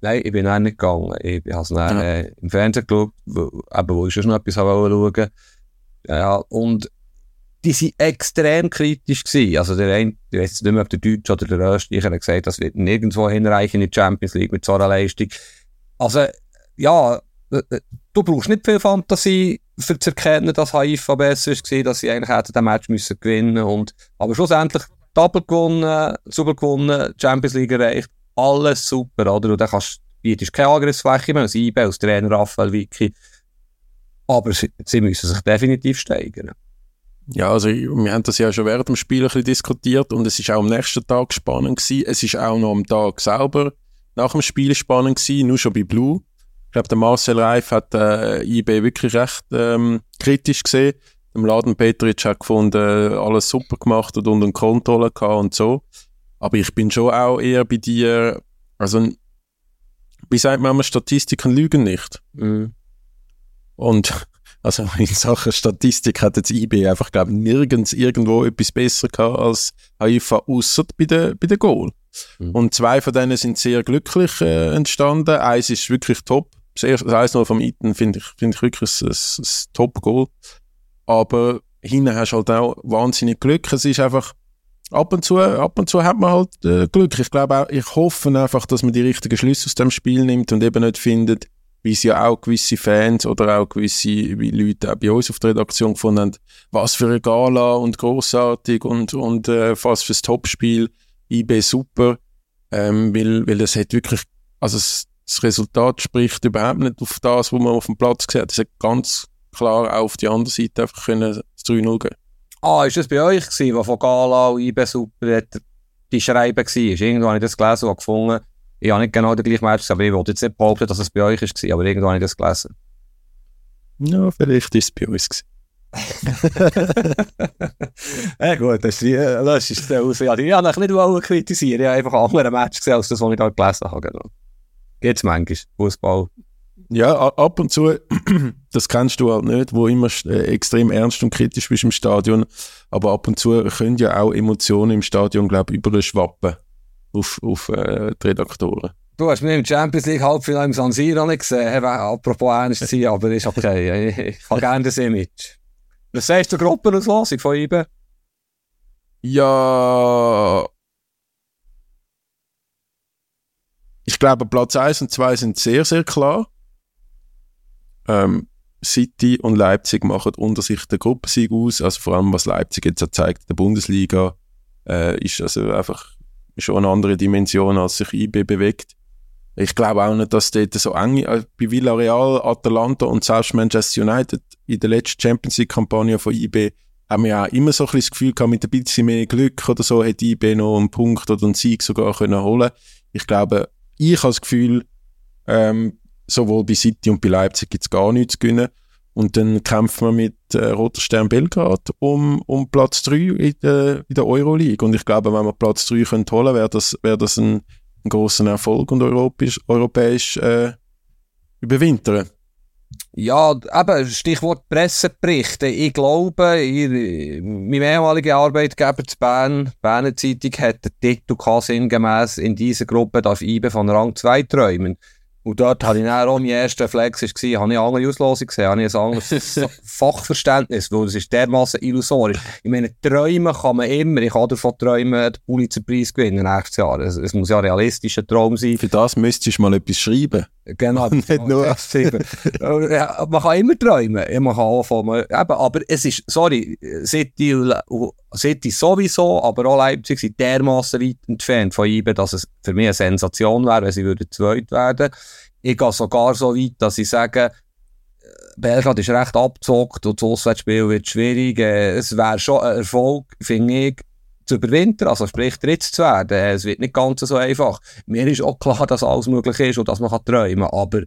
Nein, ich bin auch nicht gegangen. Ich habe es ja. äh, im Fernsehen geschaut, wo, eben, wo ich schon noch etwas schauen Ja, und die waren extrem kritisch gewesen. Also der eine, ich weiß nicht mehr, ob der Deutsche oder der Österreicher hat gesagt, das wird nirgendwo hinreichen in die Champions League mit so einer Leistung. Also, ja, äh, äh, du brauchst nicht viel Fantasie, für zu erkennen, dass Haifa besser war, dass sie eigentlich hätten den Match müssen gewinnen und Aber schlussendlich Double gewonnen, Super gewonnen, Champions League erreicht, alles super, oder? Und dann kannst, bietest keine Angriffsfläche mehr, als IB, als Trainer Raphael Vicky. Aber sie, sie müssen sich definitiv steigern. Ja, also wir haben das ja schon während dem Spiel ein bisschen diskutiert und es ist auch am nächsten Tag spannend gewesen. Es ist auch noch am Tag selber nach dem Spiel spannend gewesen, nur schon bei Blue. Ich glaube, der Marcel Reif hat äh, IB wirklich recht ähm, kritisch gesehen. Im Laden Petric hat gefunden, alles super gemacht und unter Kontrolle gehabt und so. Aber ich bin schon auch eher bei dir, also wie sagt man Statistiken lügen nicht. Mhm. Und also in Sachen Statistik hat jetzt IB einfach, glaube ich, nirgends irgendwo etwas besser gehabt als Haifa, außer bei den bei der Goal. Mhm. Und zwei von denen sind sehr glücklich äh, entstanden. Eins ist wirklich top. Das erste, 1 vom Iten finde ich, finde ich wirklich ein, ein, ein Top-Goal. Aber hinten hast du halt auch wahnsinnig Glück. Es ist einfach, ab und zu, ab und zu hat man halt äh, Glück. Ich glaube auch, ich hoffe einfach, dass man die richtigen Schlüsse aus dem Spiel nimmt und eben nicht findet, wie es ja auch gewisse Fans oder auch gewisse Leute auch bei uns auf der Redaktion gefunden haben, was für eine Gala und großartig und, und äh, fast fürs Topspiel, IB super, ähm, weil, weil es hat wirklich, also es, das Resultat spricht überhaupt nicht auf das, was man auf dem Platz gesehen hat. Es hat ganz klar auch auf die andere Seite einfach können das 3-0 geben. Ah, ist das bei euch gewesen, wo von Gala und IB Super hat die Schreiben war? Irgendwo habe ich das gelesen und gefunden. Ich habe nicht genau den gleichen Match gesehen, aber ich wollte jetzt nicht behaupten, dass es bei euch war, aber irgendwo habe ich das gelesen. Ja, vielleicht ist es bei uns gewesen. ja gut, das ist, das ist der aus. Ja, die habe ich nicht wollen kritisieren. Ich habe einfach einen anderen Match gesehen, als das, was ich da gelesen habe. Genau. Geht's manchmal, Fußball. Ja, ab und zu, das kennst du halt nicht, wo immer äh, extrem ernst und kritisch bist im Stadion, aber ab und zu können ja auch Emotionen im Stadion, glaube ich, überschwappen auf, auf äh, die Redaktoren. Du hast mich im Champions League Halbfinale im San Siro nicht gesehen, apropos ernst sein, aber ist okay. Ich, ich habe gerne das Image. Was sagst du zur Gruppenauslosung von IBE? Ja, ich glaube, Platz 1 und 2 sind sehr, sehr klar. Ähm, City und Leipzig machen unter sich den Gruppensieg aus. Also vor allem, was Leipzig jetzt auch zeigt in der Bundesliga, äh, ist also einfach schon eine andere Dimension, als sich IB bewegt. Ich glaube auch nicht, dass dort so eng, äh, bei Villarreal, Atalanta und selbst Manchester United in der letzten Champions League-Kampagne von IB haben wir ja immer so ein bisschen das Gefühl gehabt, mit ein bisschen mehr Glück oder so, hätte IB noch einen Punkt oder einen Sieg sogar können holen Ich glaube, ich habe das Gefühl, ähm, sowohl bei City und bei Leipzig gibt es gar nichts zu gewinnen. Und dann kämpfen wir mit äh, Roter Stern Belgrad um, um Platz 3 in der, in der Euroleague. Und ich glaube, wenn wir Platz 3 können holen wäre das, wäre das ein, ein großer Erfolg und europäisch, europäisch äh, überwintern. Ja, eben, Stichwort Presseberichte. Ich glaube, ihr, mein ehemaliger Arbeitgeber zu Bern, Berner Zeitung, hat den Titel gehabt, sinngemäss, in dieser Gruppe darf IBE von Rang 2 träumen. Und dort hatte ich dann auch mein erster Flex, war, habe ich andere Auslosung gesehen, habe ich ein anderes Fachverständnis, weil es ist dermassen illusorisch. Ich meine, träumen kann man immer. Ich kann davon träumen, den Pulitzerpreis gewinnen nächstes Jahr. Es, es muss ja ein realistischer Traum sein. Für das müsstest du mal etwas schreiben. Genau. Nicht nur- ja, man kann immer träumen. Man kann von, eben, aber es ist, sorry, City, sowieso, aber auch Leipzig sind dermassen weit entfernt von IBE, dass es für mich eine Sensation wäre, wenn sie würden zweit werden. Ich gehe sogar so weit, dass ich sage, Belgrad ist recht abgezockt und das Auswärtsspiel wird schwierig. Äh, Es wäre schon ein Erfolg, finde ich, zu überwintern, also sprich dritt zu werden. Es wird nicht ganz so einfach. Mir ist auch klar, dass alles möglich ist und dass man träumen kann, aber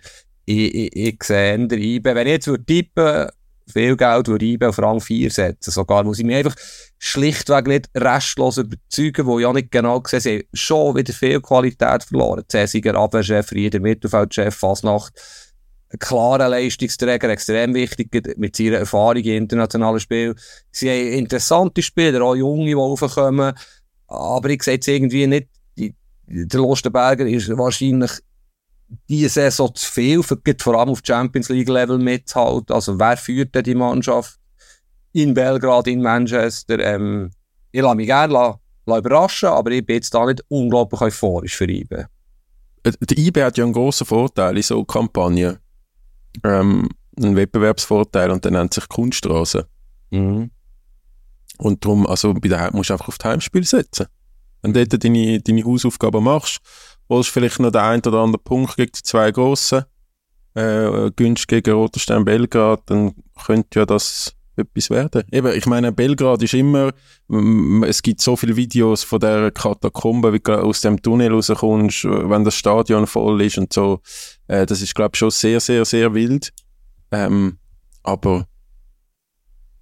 ich, ich, ich sehe eher IBE. Wenn ich jetzt würde tippen viel Geld würde IBE auf Rang 4 setzen, sogar, muss ich mich einfach schlichtweg nicht restlos überzeugen, wo auch nicht genau sehe, sie haben schon wieder viel Qualität verloren. Cäsiger, Abwehrchef, Rieder, Mittelfeldchef, Fasnacht, ein klarer Leistungsträger, extrem wichtig mit seiner Erfahrung in internationalen Spielen. Sie haben interessante Spieler, auch Junge, die raufkommen, aber ich sehe jetzt irgendwie nicht, der Lostenberger ist wahrscheinlich diese Saison zu viel, vor allem auf Champions League Level mitzuhalten. Also wer führt denn die Mannschaft in Belgrad, in Manchester? Ähm, ich lasse mich gerne la, la überraschen, aber ich bin jetzt da nicht unglaublich euphorisch für IBE. Äh, Der IB hat ja einen grossen Vorteil in so Kampagnen. Ähm, einen Wettbewerbsvorteil und der nennt sich Kunststraße. Mhm. Und darum, also bei der musst du einfach auf das Heimspiel setzen. Wenn du dort deine, deine Hausaufgaben machst, holst du vielleicht noch den einen oder anderen Punkt gegen die zwei Grossen, äh, günstig gegen Roter Stern Belgrad, dann könnte ja das etwas werden. Eben, ich meine, Belgrad ist immer, mm, es gibt so viele Videos von der Katakombe, wie du aus dem Tunnel rauskommst, wenn das Stadion voll ist und so. Äh, das ist, glaube ich, schon sehr, sehr, sehr wild. Ähm, aber,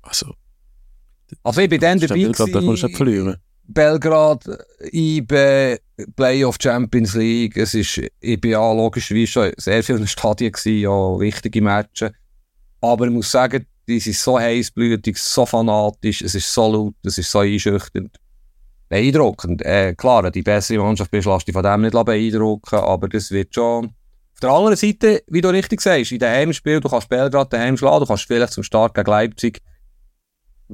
also, Also ich bin dann dabei Belgrad man nicht gewesen, verlieren. Belgrad, IBE, Playoff Champions League, es ist, ich bin ja logischerweise schon sehr viele Stadien gewesen, ja, wichtige Matches. Aber ich muss sagen, die sind so heißblütig, so fanatisch, es ist so laut, es ist so einschüchternd. Beeindruckend. Äh, klar, die bessere Mannschaft bist, lass dich von dem nicht beeindrucken, aber das wird schon. Auf der anderen Seite, wie du richtig sagst, in dem Heimspiel, du kannst Belgrad daheim schlagen, du kannst vielleicht zum Start gegen Leipzig,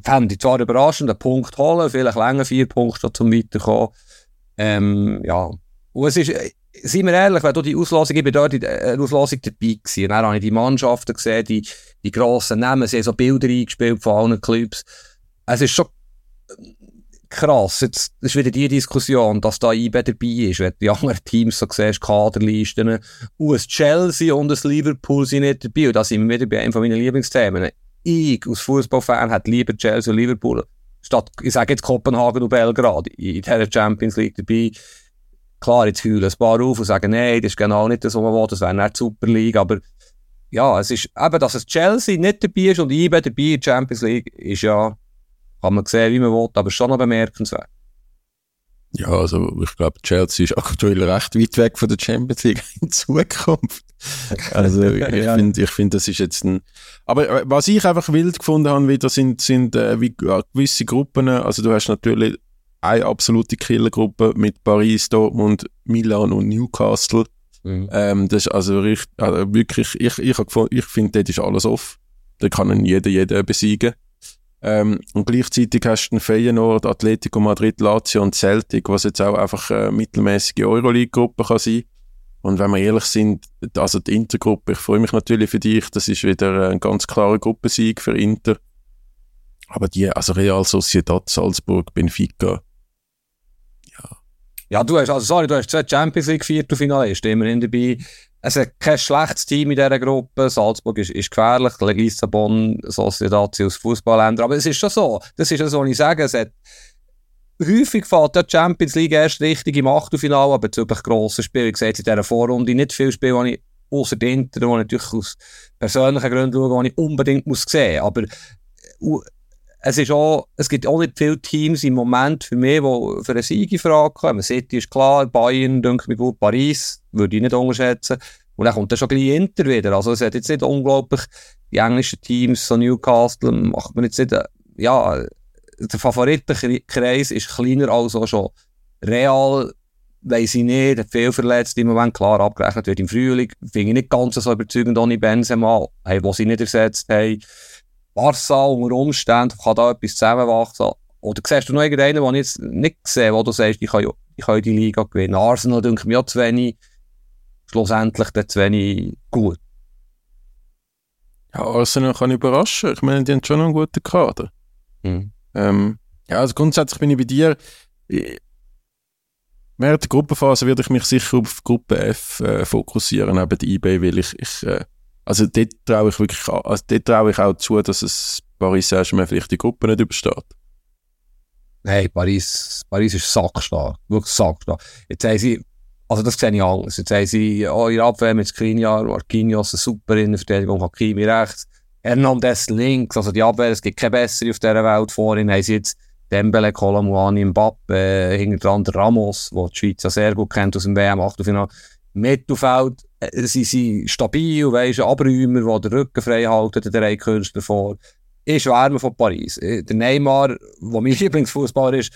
fände ich zwar überraschend, einen Punkt holen, vielleicht länger vier Punkte zum Weiterkommen. Ähm, ja. Und es ist, äh, seien wir ehrlich, wenn du die Auslosung, ich bin dort in der äh, Auslosung dabei gewesen, dann habe ich die Mannschaften gesehen, die, die grossen Namen, sie haben so Bilder eingespielt von allen Clubs. Es ist schon krass, jetzt ist wieder die Diskussion, dass da IB dabei ist, wenn die anderen Teams so siehst, Kaderlisten, und ein Chelsea und ein Liverpool sind nicht dabei, und da sind wir wieder bei einem von meinen Lieblingsthemen. Ich, als Fußballfan, hätte lieber Chelsea und Liverpool, statt, ich sage jetzt Kopenhagen und Belgrad, in dieser Champions League dabei. Klar, jetzt heulen ein paar auf und sagen, nein, das ist genau nicht das, was man will, das wäre nicht die Super League, aber ja, es ist eben, dass es Chelsea nicht dabei ist und IB dabei in der Champions League, ist ja kann man sehen, wie man will, aber schon noch bemerkenswert. Ja, also ich glaube, Chelsea ist aktuell recht weit weg von der Champions League in Zukunft. Also ich finde, ich finde, das ist jetzt ein. Aber äh, was ich einfach wild gefunden habe, wieder sind, sind äh, wie, gewisse Gruppen. Also du hast natürlich eine absolute Killergruppe mit Paris, Dortmund, Milan und Newcastle. Mhm. Ähm, das ist also, richtig, also wirklich, ich, ich, ich finde, dort ist alles off. Da kann jeder jeden besiegen. Ähm, und gleichzeitig hast du Feyenoord, Atletico Madrid, Lazio und Celtic, was jetzt auch einfach eine mittelmäßige Euroleague-Gruppe kann sein. Und wenn wir ehrlich sind, also die Intergruppe, ich freue mich natürlich für dich, das ist wieder ein ganz klarer Gruppensieg für Inter. Aber die, also Real Sociedad, Salzburg, Benfica. Ja, du hast, also sorry, du hast zwei Champions League Viertelfinalisten immerhin dabei. Es hat kein schlechtes Team in dieser Gruppe. Salzburg ist, ist gefährlich. Lissabon, Sociedad aus Fußballländer. Aber es ist schon so. Das ist ja so, was ich sage. Es hat häufig fällt der Champions League erst richtig im Achtelfinale, aber bezüglich grossen Spielen. Ich sehe in dieser Vorrunde nicht viel Spiele, die ich außer Inter, die ich natürlich aus persönlichen Gründen schaue, die ich unbedingt muss sehen muss. Es, ist auch, es gibt auch nicht viele Teams im Moment für mich, die für eine Sieg in Frage kommen. City ist klar, Bayern, denke ich gut, Paris, würde ich nicht unterschätzen. Und dann kommt dann schon gleich Inter wieder. Also es hat jetzt nicht unglaublich, die englischen Teams, so Newcastle, macht man jetzt nicht, äh, ja, der Favoritenkreis ist kleiner als auch schon. Real, weiss ich nicht, hat viel verletzt im Moment, klar abgerechnet wird im Frühling, finde ich nicht ganz so überzeugend ohne Benzema, hey, wo sie nicht ersetzt haben. Barca unter Umständen kann da etwas zusammenwachsen. Oder siehst du noch irgendeinen, den ich jetzt nicht sehe, wo du sagst, ich kann, ich kann die Liga gewinnen? Arsenal denke mir ja zu wenig, schlussendlich dann zu wenig gut. Ja, Arsenal kann überraschen. Ich meine, die haben schon einen guten Kader. Mhm. Ähm, ja, also grundsätzlich bin ich bei dir. während der Gruppenphase werde ich mich sicher auf Gruppe F äh, fokussieren, neben eBay, weil ich, ich äh, also dort traue ich wirklich, also dort traue ich auch zu, dass es Paris Saint-Germain vielleicht die Gruppe nicht übersteht. Nein, Paris, Paris ist sackstark. Wirklich sackstark. Jetzt haben sie, also das sehe ich anders. Jetzt haben sie oh, ihre Abwehr mit Skriniar, Marquinhos, eine super Innenverteidigung, Hakimi rechts, Hernandez links, also die Abwehr, es gibt keine bessere auf dieser Welt. Vorhin haben sie jetzt Dembele, Colomwani, Mbappe, äh, hinter dran Ramos, der die Schweiz ja sehr gut kennt aus dem WM-Achtelfinale. Mittelfeld, sie sind stabil, weisst, Abräumer, die den Rücken frei halten, der drei Künstler vor. Ist Wärme von Paris. Äh, der Neymar, der mein Lieblingsfußballer ist,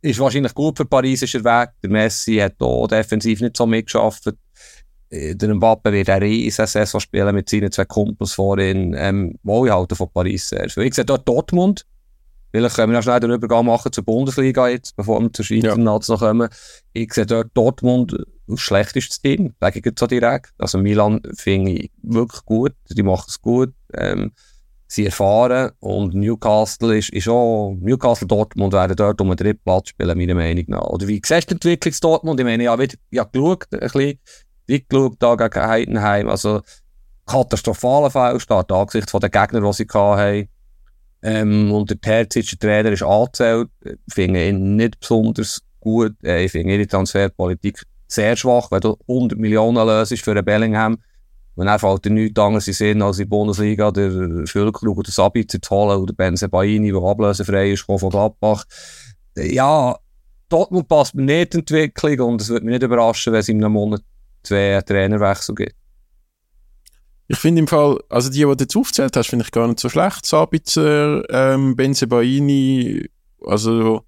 ist wahrscheinlich gut für Paris, ist er weg. Der Messi hat hier defensiv nicht so mitgeschafft. Äh, der Mbappe wird eine riesen Saison spielen mit seinen zwei Kumpels vorhin. Ähm, wo ich halte von Paris sehr viel. Ich sehe dort Dortmund. Vielleicht können wir noch schnell den Übergang machen zur Bundesliga jetzt, bevor wir zur Schweizer ja. Nazi kommen. Ich sehe dort Dortmund das schlechteste Team, sage ich so direkt. Also Milan finde ich wirklich gut, die machen es gut. Ähm, sie erfahren und Newcastle ist, ist auch, Newcastle Dortmund werden dort um den dritten Platz spielen, meiner Meinung nach. Oder wie siehst du die Entwicklung Dortmund? Ich meine, ja, wieder, ja, geschaut, ein bisschen, wie geschaut da gegen Heidenheim, also katastrophaler Fehlstart angesichts von den Gegnern, die sie hatten. Ähm, und der Terzic, Trainer, ist angezählt. Ich finde ihn nicht besonders gut. Äh, ich finde ihre Transferpolitik sehr schwach, wenn du 100 Millionen löst für einen Bellingham. Und dann fällt dir nichts anderes in Sinn, als in der Bundesliga der Füllkrug oder Sabitzer zu holen oder Benze Baini, der ablösefrei ist, von Gladbach. Ja, Dortmund passt mir nicht die Entwicklung und es würde mich nicht überraschen, wenn es in einem Monat zwei Trainerwechsel gibt. Ich finde im Fall, also die, die du jetzt aufgezählt hast, finde ich gar nicht so schlecht. Sabitzer, ähm, Benzebaini, also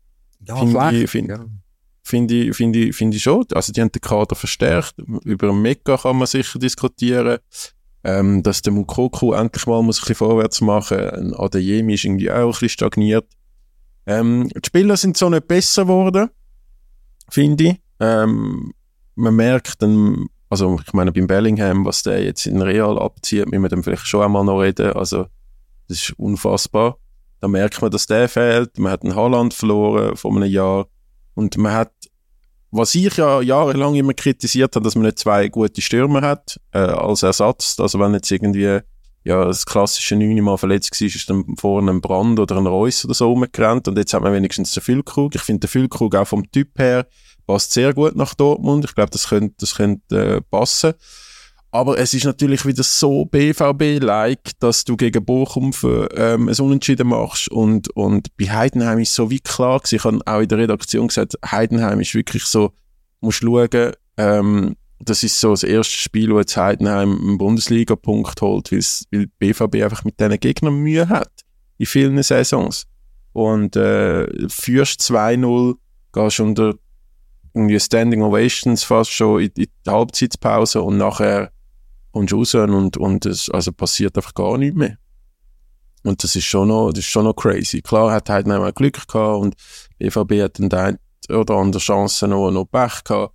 Ja, finde ich, find, ja. Finde ich, finde ich, finde ich schon. Also die haben den Kader verstärkt. Über Mekka kann man sicher diskutieren. Ähm, dass der Mukoko endlich mal muss ein bisschen vorwärts machen. Ein Adeyemi ist irgendwie auch ein bisschen stagniert. Ähm, die Spieler sind so nicht besser geworden, finde ich. Ähm, man merkt dann, also ich meine beim Bellingham, was der jetzt in Real abzieht, müssen wir dann vielleicht schon einmal noch reden. Also das ist unfassbar. Da merkt man, dass der fehlt. Man hat einen Holland verloren vor einem Jahr. Und man hat, was ich ja jahrelang immer kritisiert habe, dass man nicht zwei gute Stürmer hat, äh, als Ersatz. Also wenn jetzt irgendwie, ja, das klassische Neune mal verletzt war, ist dann vorne ein Brand oder ein Reus oder so rumgerannt. Und jetzt hat man wenigstens den Füllkrug. Ich finde den Füllkrug auch vom Typ her passt sehr gut nach Dortmund. Ich glaube, das könnte, das könnte äh, passen. Aber es ist natürlich wieder so BVB-like, dass du gegen Bochum für, ähm, ein Unentschieden machst. Und, und bei Heidenheim ist so wie klar gewesen. Ich habe auch in der Redaktion gesagt, Heidenheim ist wirklich so, musst schauen, ähm, das ist so das erste Spiel, wo jetzt Heidenheim einen Bundesliga-Punkt holt, weil BVB einfach mit diesen Gegnern Mühe hat. In vielen Saisons. Und äh, führst 2-0, gehst unter irgendwie Standing Ovations fast schon in, in die Halbzeitpause und nachher kommst raus und, und es also passiert einfach gar nichts mehr. Und das ist schon noch, das ist schon noch crazy. Klar hat Heidenheim auch Glück gehabt und BVB hat dann eine oder andere Chance noch, noch Pech gehabt.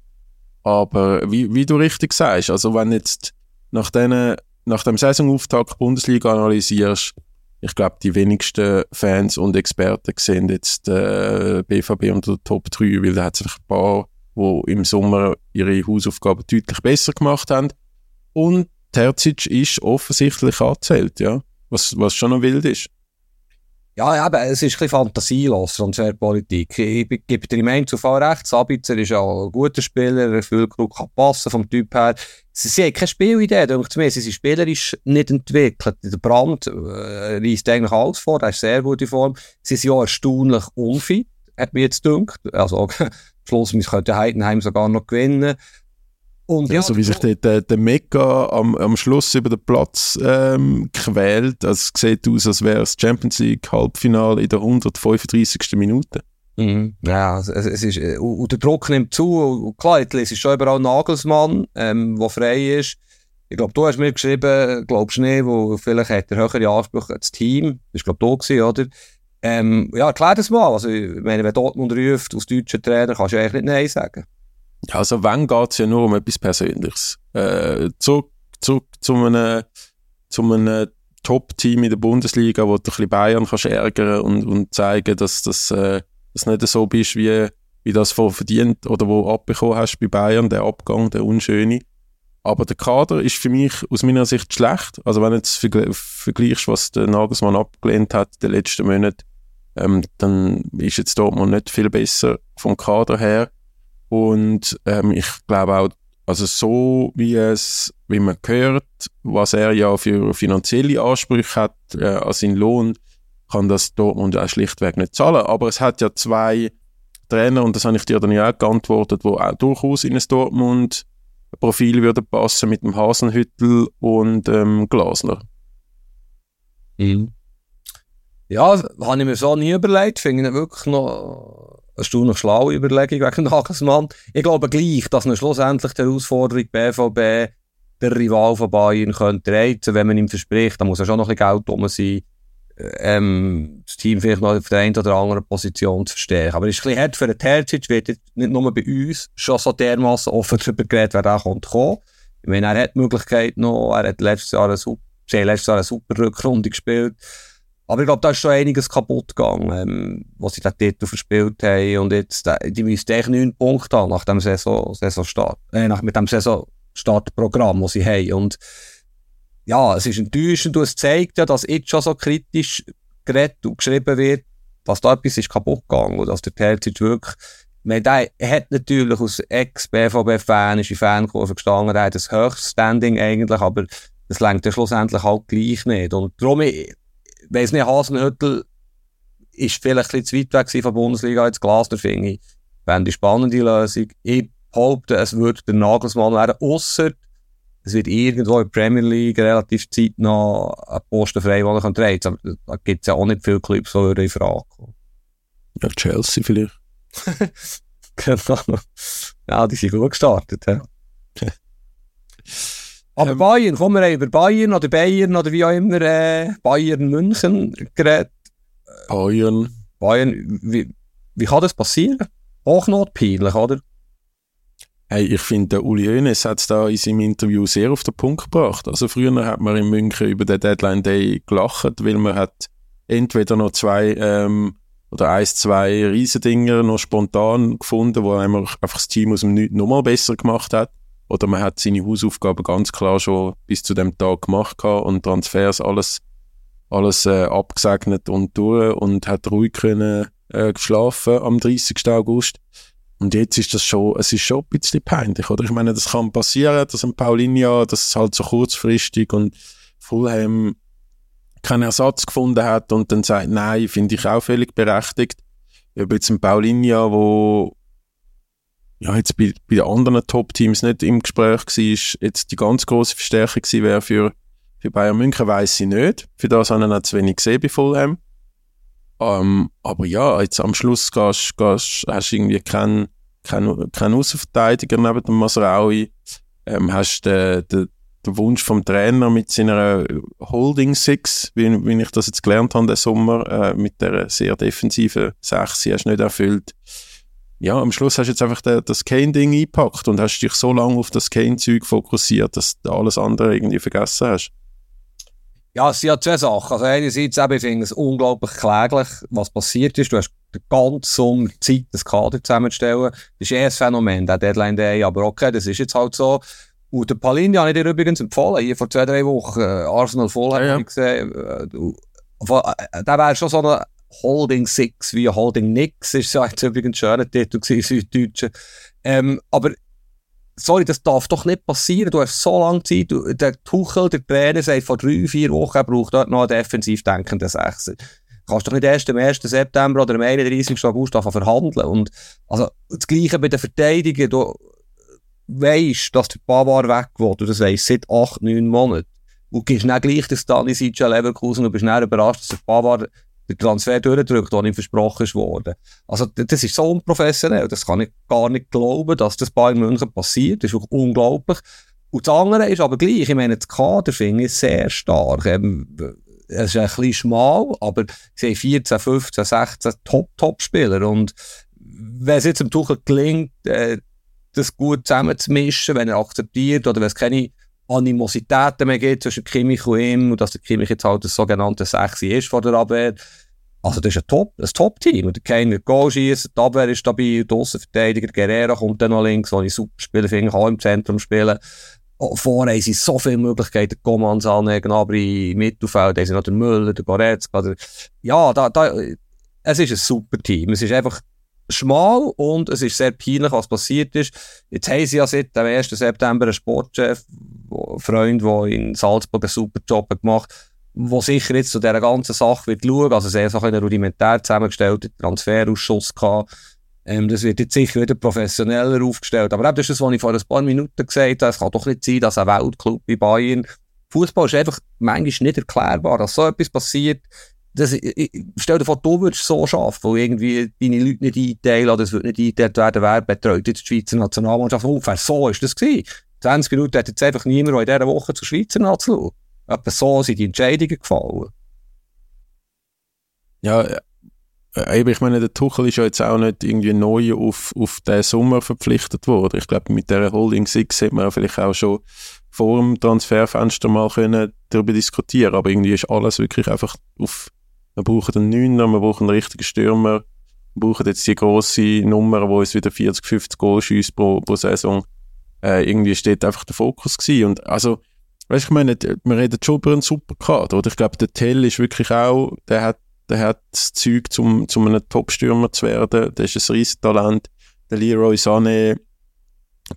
Aber wie, wie du richtig sagst, also wenn jetzt nach, denen, nach dem Saisonauftakt Bundesliga analysierst, ich glaube, die wenigsten Fans und Experten sehen jetzt äh, BVB unter Top 3, weil da hat es ein paar, die im Sommer ihre Hausaufgaben deutlich besser gemacht haben. Und Terzic ist offensichtlich angezählt, ja. Was, was schon noch wild ist. Ja, eben, es ist ein bisschen fantasielos, Transferpolitik. Ich be- gebe dir im Einzelfall recht, Sabitzer ist ja ein guter Spieler, der Füllkrug kann passen vom Typ her. Sie, sie haben keine Spielidee, denke mir. Sie sind spielerisch nicht entwickelt. Der Brand äh, reisst eigentlich alles vor, er ist sehr gut in Form. Sie sind ja erstaunlich unfit, hat mir jetzt gedacht. Also, Schluss wir könnten Heidenheim sogar noch gewinnen. Und Ja, so wie sich der, der, der Mega am, am Schluss über den Platz ähm, quält, das sieht aus, als wäre es Champions League Halbfinale in der 135. Minute. Mhm. Ja, es, es ist, äh, und und der Druck nimmt zu. Und klar, jetzt lese ich schon überall Nagelsmann, ähm, der frei ist. Ich glaube, du hast mir geschrieben, glaubst du nicht, wo vielleicht hat er höhere Ansprüche als Team. Das war, glaube ich, gewesen, oder? Ähm, ja, erklär das mal. Also, ich meine, wenn Dortmund ruft, aus deutschen Trainer, kannst du eigentlich nicht Nein sagen. Also wenn geht es ja nur um etwas Persönliches. Äh, zurück, zurück zu einem, zu einem Top-Team in der Bundesliga, wo du ein bisschen Bayern ärgern und, und zeigen, dass das äh, dass nicht so bist, wie, wie das vor verdient oder wo abbekommen hast bei Bayern, der Abgang, der unschöne. Aber der Kader ist für mich aus meiner Sicht schlecht. Also wenn du jetzt vergle- vergleichst, was der Nagelsmann abgelehnt hat in den letzten Monaten, ähm, dann ist jetzt Dortmund nicht viel besser vom Kader her. Und ähm, ich glaube auch, also so wie es, wie man hört, was er ja für finanzielle Ansprüche hat äh, an seinen Lohn, kann das Dortmund auch schlichtweg nicht zahlen. Aber es hat ja zwei Trainer, und das habe ich dir dann ja auch geantwortet, wo auch durchaus in ein Dortmund-Profil würden passen mit dem Hasenhüttel und ähm, Glasner. Ja, habe ich mir so nie überlegt. Finde ich wirklich noch eine erstaunlich schlaue Überlegung wegen Nagelsmann. Ich glaube gleich, dass man schlussendlich die Herausforderung BVB der Rival von Bayern könnte reizen, wenn man ihm verspricht, da muss ja schon noch ein bisschen Geld rum sein, ähm, das Team vielleicht noch auf der einen oder anderen Position zu verstärken. Aber es ist ein bisschen hart für den Terzic, wird nicht nur bei uns schon so dermaßen offen darüber geredet, wer da kommt. Ich meine, er hat die Möglichkeit noch, er hat letztes Jahr eine, super- letztes Jahr eine super Rückrunde gespielt. Aber ich glaube, da ist schon einiges kaputt gegangen, ähm, was sie den Titel verspielt haben. Und jetzt, die müssten eigentlich neun Punkte haben nach dem Saison, Saisonstart, äh, nach, mit dem Saisonstartprogramm, das sie haben. Und ja, es ist enttäuschend und es zeigt ja, dass jetzt schon so kritisch geredet und geschrieben wird, dass da etwas ist kaputt gegangen und dass der Terzic wirklich, der hat natürlich als Ex-BVB-Fan, ist in Fankurve gestanden, der hat ein höchstes Standing eigentlich, aber das lenkt ja schlussendlich halt gleich nicht. Und darum, ich weiss nicht, Hasenhüttel ist vielleicht ein bisschen zu weit weg von der Bundesliga, jetzt Glasner finde ich, fände ich spannende Lösung. Ich behaupte, es würde der Nagelsmann werden, ausser es wird irgendwo in der Premier League relativ zeitnah ein Posten frei, wo er drehen kann. Da gibt es ja auch nicht viele Clubs, die in Frage kommen. Ja, Chelsea vielleicht. genau. Ja, die sind gut gestartet. Ja. Aber ähm, Bayern, kommen wir über Bayern oder Bayern oder wie auch immer, äh, Bayern München geredet. Bayern. Bayern, wie, wie kann das passieren? Hochnotpeinlich, oder? Hey, ich finde, Uli Hoeneß hat es da in seinem Interview sehr auf den Punkt gebracht. Also früher hat man in München über den Deadline Day gelacht, weil man hat entweder noch zwei ähm, oder eins, zwei Riesendinger noch spontan gefunden, wo einfach das Team aus dem Nichts nochmal besser gemacht hat. Oder man hat seine Hausaufgaben ganz klar schon bis zu dem Tag gemacht und Transfers alles, alles äh, abgesegnet und durch und hat ruhig können äh, geschlafen am 30. August. Und jetzt ist das schon, es ist schon ein bisschen peinlich, oder? Ich meine, das kann passieren, dass ein Paulinho, das halt so kurzfristig und Fulham keinen Ersatz gefunden hat und dann sagt, nein, finde ich auch völlig berechtigt. Ob jetzt ein Paulinho, wo ja, jetzt bei, bei den anderen Top-Teams nicht im Gespräch war, jetzt die ganz große Verstärkung gewesen wäre für, für Bayern München, weiß ich nicht. Für das habe ich noch zu wenig gesehen bei Fulham. Ähm, aber ja, jetzt am Schluss gehst, gehst, hast du irgendwie keinen kein, kein Außenverteidiger neben dem Masraui. Ähm, hast den, den, den Wunsch vom Trainer mit seiner Holding Six, wie, wie ich das jetzt gelernt habe, den Sommer, äh, mit der sehr defensiven Sechs, hast nicht erfüllt. Ja, am Schluss hast du jetzt einfach den, das Kane-Ding eingepackt und hast dich so lange auf das Kane-Zeug fokussiert, dass du alles andere irgendwie vergessen hast. Ja, es sind ja zwei Sachen. Also einerseits eben, ich finde es unglaublich kläglich, was passiert ist. Du hast ganzen Sommer Zeit, das Kader zusammenzustellen. Das ist eh ein Phänomen, der Deadline Day. Aber okay, das ist jetzt halt so. Und der Palini habe ich dir übrigens empfohlen, hier vor zwei, drei Wochen. Äh, Arsenal voll ja, ja. ich gesehen. Äh, äh, der wäre schon so eine Holding Six wie Holding Nix, ist so jetzt übrigens ein schöner Titel im Süddeutschen. Ähm, aber sorry, das darf doch nicht passieren. Du hast so lange Zeit. Du, der Tuchel, der Trainer, sagt vor drei, vier Wochen, braucht dort noch einen defensiv denkenden Sechser. Du kannst doch nicht erst am 1. September oder am 31. August verhandeln. Und, also, das Gleiche bei den Verteidigern. Du weisst, dass der Pavard weg will. Du das weisst seit acht, neun Monaten. Und gehst dann gleich das Stanisic Leverkusen und bist dann überrascht, dass der Pavard den Transfer durchdrückt, der ihm versprochen worden. Also, das ist so unprofessionell. Das kann ich gar nicht glauben, dass das bei München passiert. Das ist wirklich unglaublich. Und das andere ist aber gleich. Ich meine, das Kader finde ich sehr stark. Ähm, es ist ein bisschen schmal, aber sie haben 14, 15, 16 Top-Top-Spieler. Und wenn es jetzt im Tuchel gelingt, äh, das gut zusammenzumischen, wenn er akzeptiert oder wenn es keine Animositäten mehr gibt zwischen Kimmich und ihm und dass der Kimmich jetzt halt das sogenannte Sechsi ist von der Abwehr. Also das ist ein Top, ein Top-Team. Der Kane wird Goal schießen, die Abwehr ist stabil, der Außenverteidiger Guerrero kommt dann noch links, wo ich super spiele, finde ich auch im Zentrum spielen. Oh, haben sie so viele Möglichkeiten, Commons anlegen, aber im Mittelfeld haben sie noch den Müller, den Goretzka. Der, ja, da, da, es ist ein super Team. Es ist einfach schmal und es ist sehr peinlich, was passiert ist. Jetzt haben sie ja seit dem 1. September einen Sportchef, Freund, der in Salzburg einen super Job gemacht hat, der sicher jetzt zu dieser ganzen Sache wird schauen. Also sehr so ein rudimentär zusammengestellter Transferausschuss gehabt. Ähm, das wird jetzt sicher wieder professioneller aufgestellt. Aber das ist das, was ich vor ein paar Minuten gesagt habe. Es kann doch nicht sein, dass ein Weltclub wie Bayern Fußball ist einfach manchmal nicht erklärbar, dass so etwas passiert das, ich, stell dir vor, du würdest so arbeiten, wo irgendwie deine Leute nicht einteilen oder es wird nicht eingeteilt werden, wer betreut jetzt die Schweizer Nationalmannschaft. Ungefähr so ist das gewesen. 20 Minuten hat jetzt einfach niemand in dieser Woche zur Schweizer nachzuschauen. Etwa so sind die Entscheidungen gefallen. Ja, äh, eben, ich meine, der Tuchel ist ja jetzt auch nicht irgendwie neu auf, auf den Sommer verpflichtet worden. Ich glaube, mit der Holding Six hätte man vielleicht auch schon vor dem Transferfenster mal können darüber diskutieren aber irgendwie ist alles wirklich einfach auf wir brauchen einen Neuner, wir brauchen einen richtigen Stürmer. Wir brauchen jetzt die grosse Nummer, wo es wieder 40, 50 Goal schießt pro, pro Saison. Äh, irgendwie steht einfach der Fokus gewesen. Und also, weißt du, ich meine, wir reden schon über einen super Kader, oder? Ich glaube, der Tell ist wirklich auch, der hat, der hat das Zeug, zum, zum einem Top-Stürmer zu werden. Der ist ein Riesentalent. Der Leroy Sané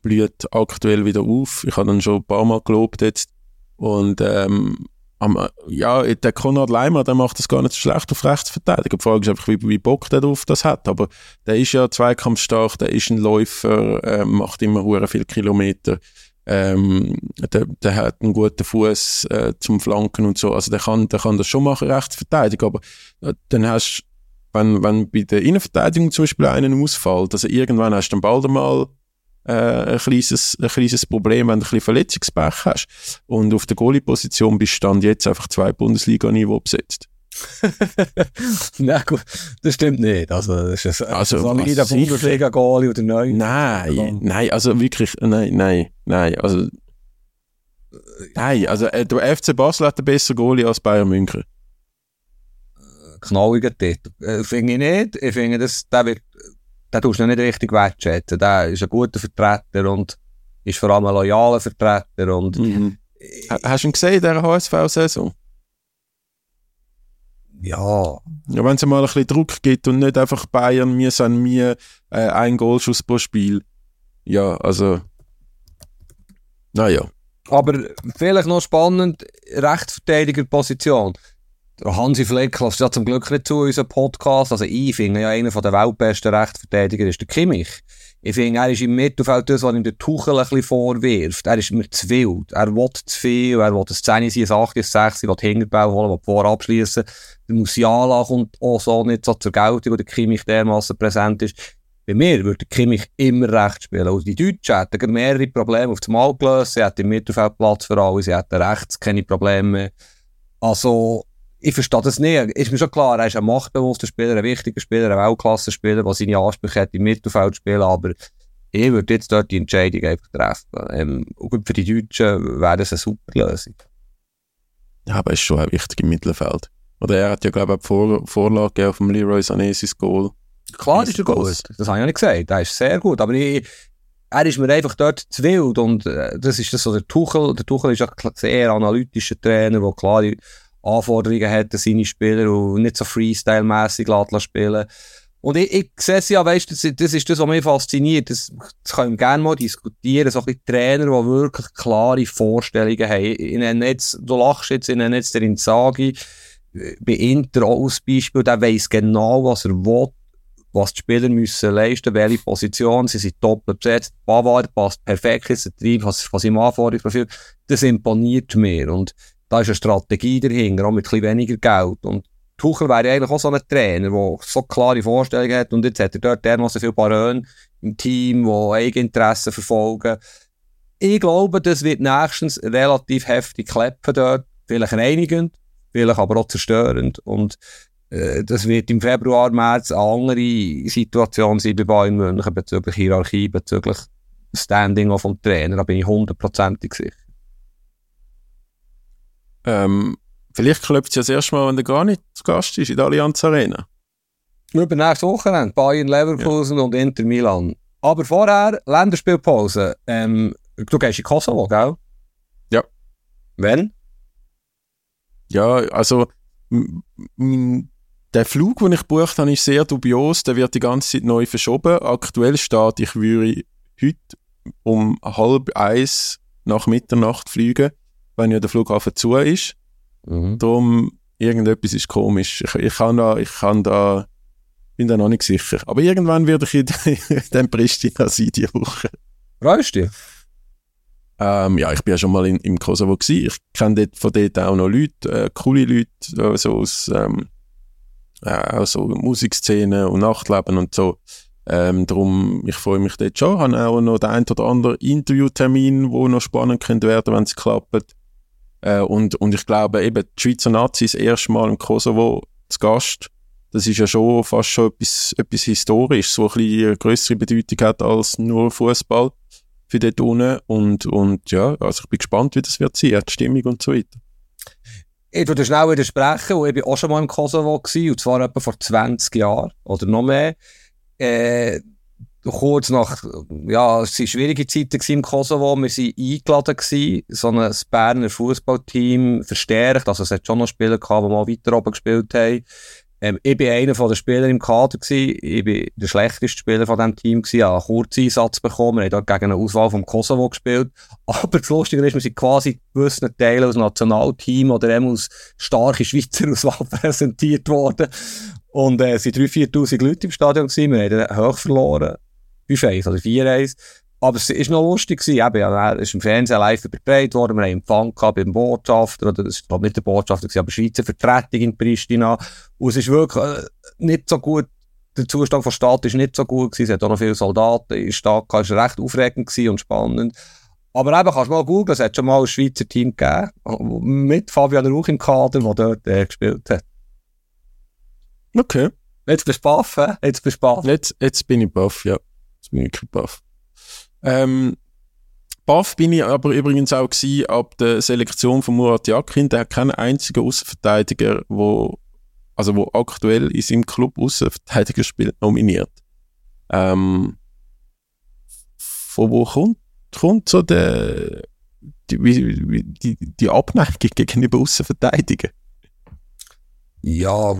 blüht aktuell wieder auf. Ich habe ihn schon ein paar Mal gelobt jetzt. Und, ähm, am, ja, der Konrad Leimer, der macht das gar nicht so schlecht auf Rechtsverteidiger. Die Frage ist einfach, wie, wie Bock der drauf das hat. Aber der ist ja zweikampfstark, der ist ein Läufer, äh, macht immer hure viele Kilometer. Ähm, der, der hat einen guten Fuß äh, zum Flanken und so. Also der kann, der kann das schon machen, Rechtsverteidiger. Aber äh, dann hast wenn, wenn bei der Innenverteidigung zum Beispiel einen ausfällt, also irgendwann hast du dann bald einmal äh, ein, kleines, ein kleines Problem, wenn du ein bisschen Verletzungspech hast. Und auf der Goalie-Position bist du dann jetzt einfach zwei Bundesliga-Niveau besetzt. Na gut, das stimmt nicht. Also, das ist ein Also, solider? Bundesliga-Goalie oder neu. Nein, Ja. nein, also wirklich, nein, nein, nein, also nein, also äh, der FC Basel hat einen besseren Goalie als Bayern München. knalliger Titel. Äh, finde ich nicht. Ich finde, das, der, wird, den tust du nicht richtig wertschätzen. Der ist ein guter Vertreter und ist vor allem ein loyaler Vertreter und Ha- Hast du ihn gesehen in dieser HSV-Saison? ja, Ja, wenn es mal ein bisschen Druck gibt und nicht einfach Bayern, wir sind mir äh, ein Goalschuss pro Spiel. Ja, also naja. aber vielleicht noch spannend, Rechtsverteidigerposition. Hansi Fleck lässt ja zum Glück nicht zu unserem Podcast. Also ich finde ja, einer der weltbesten Rechtsverteidiger ist der Kimmich. Ich finde, er ist im Mittelfeld das, was ihm der Tuchel ein bisschen vorwirft. Er ist mir zu wild. Er will zu viel. Er will ein 10 sein, ein 8 ein 6 er will Hinterbau holen, will vor abschließen. Der Musiala kommt auch so nicht so zur Geltung, wo der Kimmich dermaßen präsent ist. Bei mir würde der Kimmich immer rechts spielen. Also die Deutschen gerade mehrere Probleme auf dem Mal gelöst. Sie hatten im Mittelfeld Platz für alle. Sie hatten rechts keine Probleme mehr. Also, ich verstehe das nicht. Ist mir schon klar, er ist ein machtbewusster Spieler, ein wichtiger Spieler, ein Weltklasse-Spieler, der seine Ansprüche hat im Mittelfeld spielen, aber ich würde jetzt dort die Entscheidung einfach treffen. Ähm, und gut für die Deutschen wäre das eine super Lösung. Ja, aber er ist schon auch wichtig im Mittelfeld. Oder er hat ja, glaube ich, auch Vor Vorlage auf dem Leroy Sané sein Goal. Klar Ist er gut. Das habe ich ja nicht gesagt. Er ist sehr gut. Aber ich, er ist mir einfach dort zu wild. Und äh, das ist das so der Tuchel. Der Tuchel ist ein sehr analytischer Trainer, der klare Anforderungen hat an seine Spieler und nicht so Freestyle-mässig spielen. Und ich, ich sehe es ja, weißt das, das ist das, was mich fasziniert. Das, das können wir gerne mal diskutieren. So ein bisschen Trainer, die wirklich klare Vorstellungen haben. Nenne jetzt, du lachst jetzt, ich nenne jetzt den Inzaghi. Äh, Bei Inter als Beispiel, der weiss genau, was er will was die Spieler müssen leisten, welche Position, sie sind doppelt besetzt, Bavard passt perfekt ins Team, was, was im Anforderungsprofil, das imponiert mir und da ist eine Strategie dahinter, auch mit ein bisschen weniger Geld und Tuchel wäre eigentlich auch so ein Trainer, der so klare Vorstellungen hat und jetzt hat er dort dermassen viele Barone im Team, die Eigeninteressen verfolgen. Ich glaube, das wird nächstens relativ heftig klappen dort, vielleicht reinigend, vielleicht aber auch zerstörend und das wird im Februar, März eine andere Situation sein bei Bayern München bezüglich Hierarchie, bezüglich Standing auch vom Trainer. Da bin ich hundertprozentig sicher. Ähm, vielleicht klopft es ja das erste Mal, wenn er gar nicht zu Gast ist in der Allianz Arena. Übernächstes Wochenende Bayern, Leverkusen und Inter Milan. Aber vorher Länderspielpause. Ähm, du gehst in Kosovo, gell? Ja. Wenn? Ja, also der Flug, den ich gebucht habe, ist sehr dubios. Der wird die ganze Zeit neu verschoben. Aktuell steht, ich würde heute um halb eins nach Mitternacht fliegen, wenn ja der Flughafen zu ist. Mhm. Darum, irgendetwas ist komisch. Ich, ich kann da, ich kann da, bin da noch nicht sicher. Aber irgendwann werde ich in, in dem Pristina sein, diese Woche. Freust du dich? Ähm, ja, ich bin ja schon mal in, im Kosovo gewesen. Ich kenne dort, von dort auch noch Leute, äh, coole Leute, äh, so aus, ähm, äh, auch so Musikszene und Nachtleben und so. Ähm, darum, ich freue mich dort schon. Habe auch noch den ein oder anderen Interviewtermin, wo noch spannend könnte werden, wenn es klappt. Äh, und, und ich glaube eben, die Schweizer Nazis das erste Mal im Kosovo zu Gast. Das ist ja schon fast schon etwas, etwas Historisches, so ein bisschen eine grössere Bedeutung hat als nur Fußball für dort unten. Und, und ja, also ich bin gespannt, wie das wird sein, die Stimmung und so weiter. Ich würde schnell widersprechen, weil ich auch schon mal im Kosovo gewesen, und zwar etwa vor 20 Jahren oder noch mehr. Äh, kurz nach, ja, es waren schwierige Zeiten im Kosovo. Wir waren eingeladen gewesen, so ein Berner Fußballteam verstärkt. Also es hat schon noch Spieler gehabt, die mal weiter oben gespielt haben. Ähm, ich bin einer von den Spielern im Kader gewesen. Ich bin der schlechteste Spieler von diesem Team gewesen. Ich habe einen Kurzeinsatz bekommen. Wir haben dort gegen eine Auswahl vom Kosovo gespielt. Aber das Lustige ist, wir sind quasi gewissen Teilen aus Nationalteam oder eben aus starken Schweizer Auswahl präsentiert worden. Und, äh, es waren 3.000, 4.000 Leute im Stadion gewesen. Wir haben hoch verloren. 5-1 oder 4-1. Aber es war noch lustig. Gewesen. Eben, ja, ist im Fernsehen live übertragen worden. Wir haben Empfang gehabt beim Botschafter, oder das war nicht der Botschafter, gewesen, aber Schweizer Vertretung in Pristina. Und es ist wirklich äh, nicht so gut, der Zustand von Stadt ist nicht so gut gewesen. Es hat auch noch viele Soldaten in der Stadt gehabt. Es war recht aufregend und spannend. Aber eben, kannst du mal googeln, es hat schon mal ein Schweizer Team gegeben, mit Fabian Rauch im Kader, der dort äh, gespielt hat. Okay. Jetzt bist du baff? Jetzt bist du baff. Jetzt, jetzt bin ich baff, ja. Jetzt bin ich baff. Ähm, baff bin ich aber übrigens auch gewesen, ab der Selektion von Murat Yakin. Der hat keinen einzigen Außenverteidiger, wo, also wo aktuell in seinem Club Außenverteidiger spielt, nominiert. Ähm, von wo kommt, kommt so der, die, die, die Abneigung gegenüber Außenverteidiger? Ja,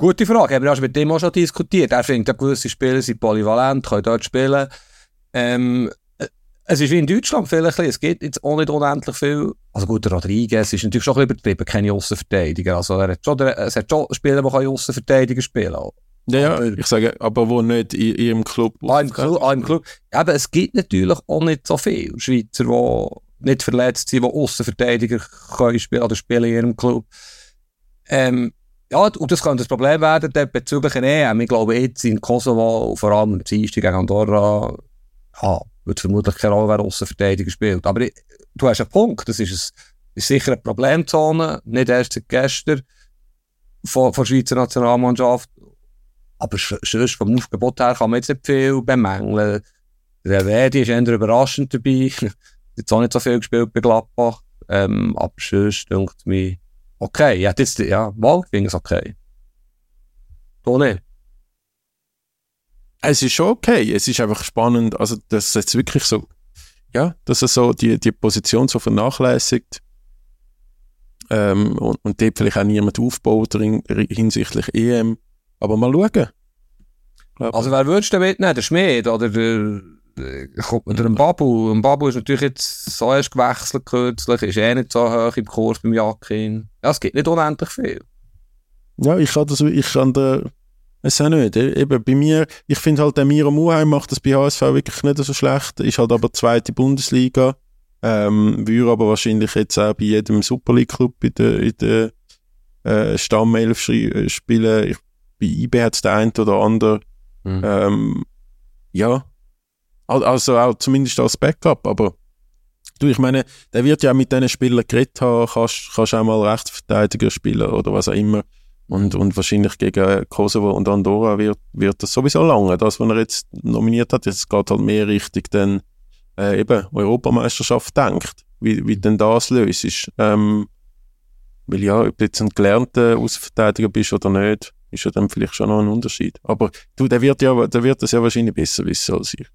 gute Frage. Haben hast mit dem auch schon diskutiert. Er findet, ja, gewisse Spieler sind polyvalent, können dort spielen. Ähm, es ist wie in Deutschland vielleicht, es gibt jetzt auch nicht unendlich viel, also gut, Rodriguez ist natürlich schon ein bisschen übertrieben, keine Aussenverteidiger, also er hat schon, es hat schon Spieler, die Aussenverteidiger spielen können. Ja, aber, ich sage, aber wo nicht in ihrem Club. Ah, im Club, ah, im Club. Ja, aber es gibt natürlich auch nicht so viele Schweizer, die nicht verletzt sind, die Aussenverteidiger können spielen oder spielen in ihrem Club. Ähm, ja, und das könnte das Problem werden bezüglich einer EM. Ich glaube, jetzt in Kosovo, vor allem im Dienstag gegen Andorra, ja, wird vermutlich keine Rolle, wer Aussenverteidiger spielt. Aber ich, du hast einen Punkt. Das ist, ein, ist sicher eine Problemzone, nicht erst seit gestern von, von der Schweizer Nationalmannschaft. Aber sonst vom Aufgebot her kann man jetzt nicht viel bemängeln. Der Verdi ist eher überraschend dabei. jetzt auch nicht so viel gespielt bei Gladbach. Ähm, aber sonst denkt mir, okay, ja, jetzt, ja, ich finde es okay. Du nicht? Es ist schon okay. Es ist einfach spannend, also, dass jetzt wirklich so, ja, dass er so die, die Position so vernachlässigt. Ähm, und, und dort vielleicht auch niemand aufbaut hinsichtlich EM. Aber mal schauen. Glaub. Also, wer würdest du mitnehmen? Der Schmied oder der, oder ein Babu? Ein Babu ist natürlich jetzt so erst gewechselt kürzlich, ist eh nicht so hoch im Kurs beim Jakin. Ja, es gibt nicht unendlich viel. Ja, ich kann das, ich kann da, es auch nicht. E-, eben bei mir, ich finde halt, der Miro Muheim macht das bei HSV wirklich nicht so schlecht. Ist halt aber zweite Bundesliga. Ähm, würde aber wahrscheinlich jetzt auch bei jedem Super League-Club in der, in der äh, Stammelf äh, spielen. Ich, bei IB hat es der eine oder andere. Mhm. Ähm, ja. Also auch zumindest als Backup, aber du, ich meine, der wird ja mit diesen Spielern geredet haben, kannst, kannst auch mal Rechtsverteidiger spielen oder was auch immer. Und, und wahrscheinlich gegen Kosovo und Andorra wird, wird das sowieso lange. Das, was er jetzt nominiert hat, jetzt geht halt mehr Richtung dann äh, eben Europameisterschaft denkt, wie, wie denn das löst. Ähm, weil ja, ob du jetzt ein gelernter Außenverteidiger bist oder nicht, ist ja dann vielleicht schon noch ein Unterschied. Aber du, der wird ja, der wird das ja wahrscheinlich besser wissen als ich.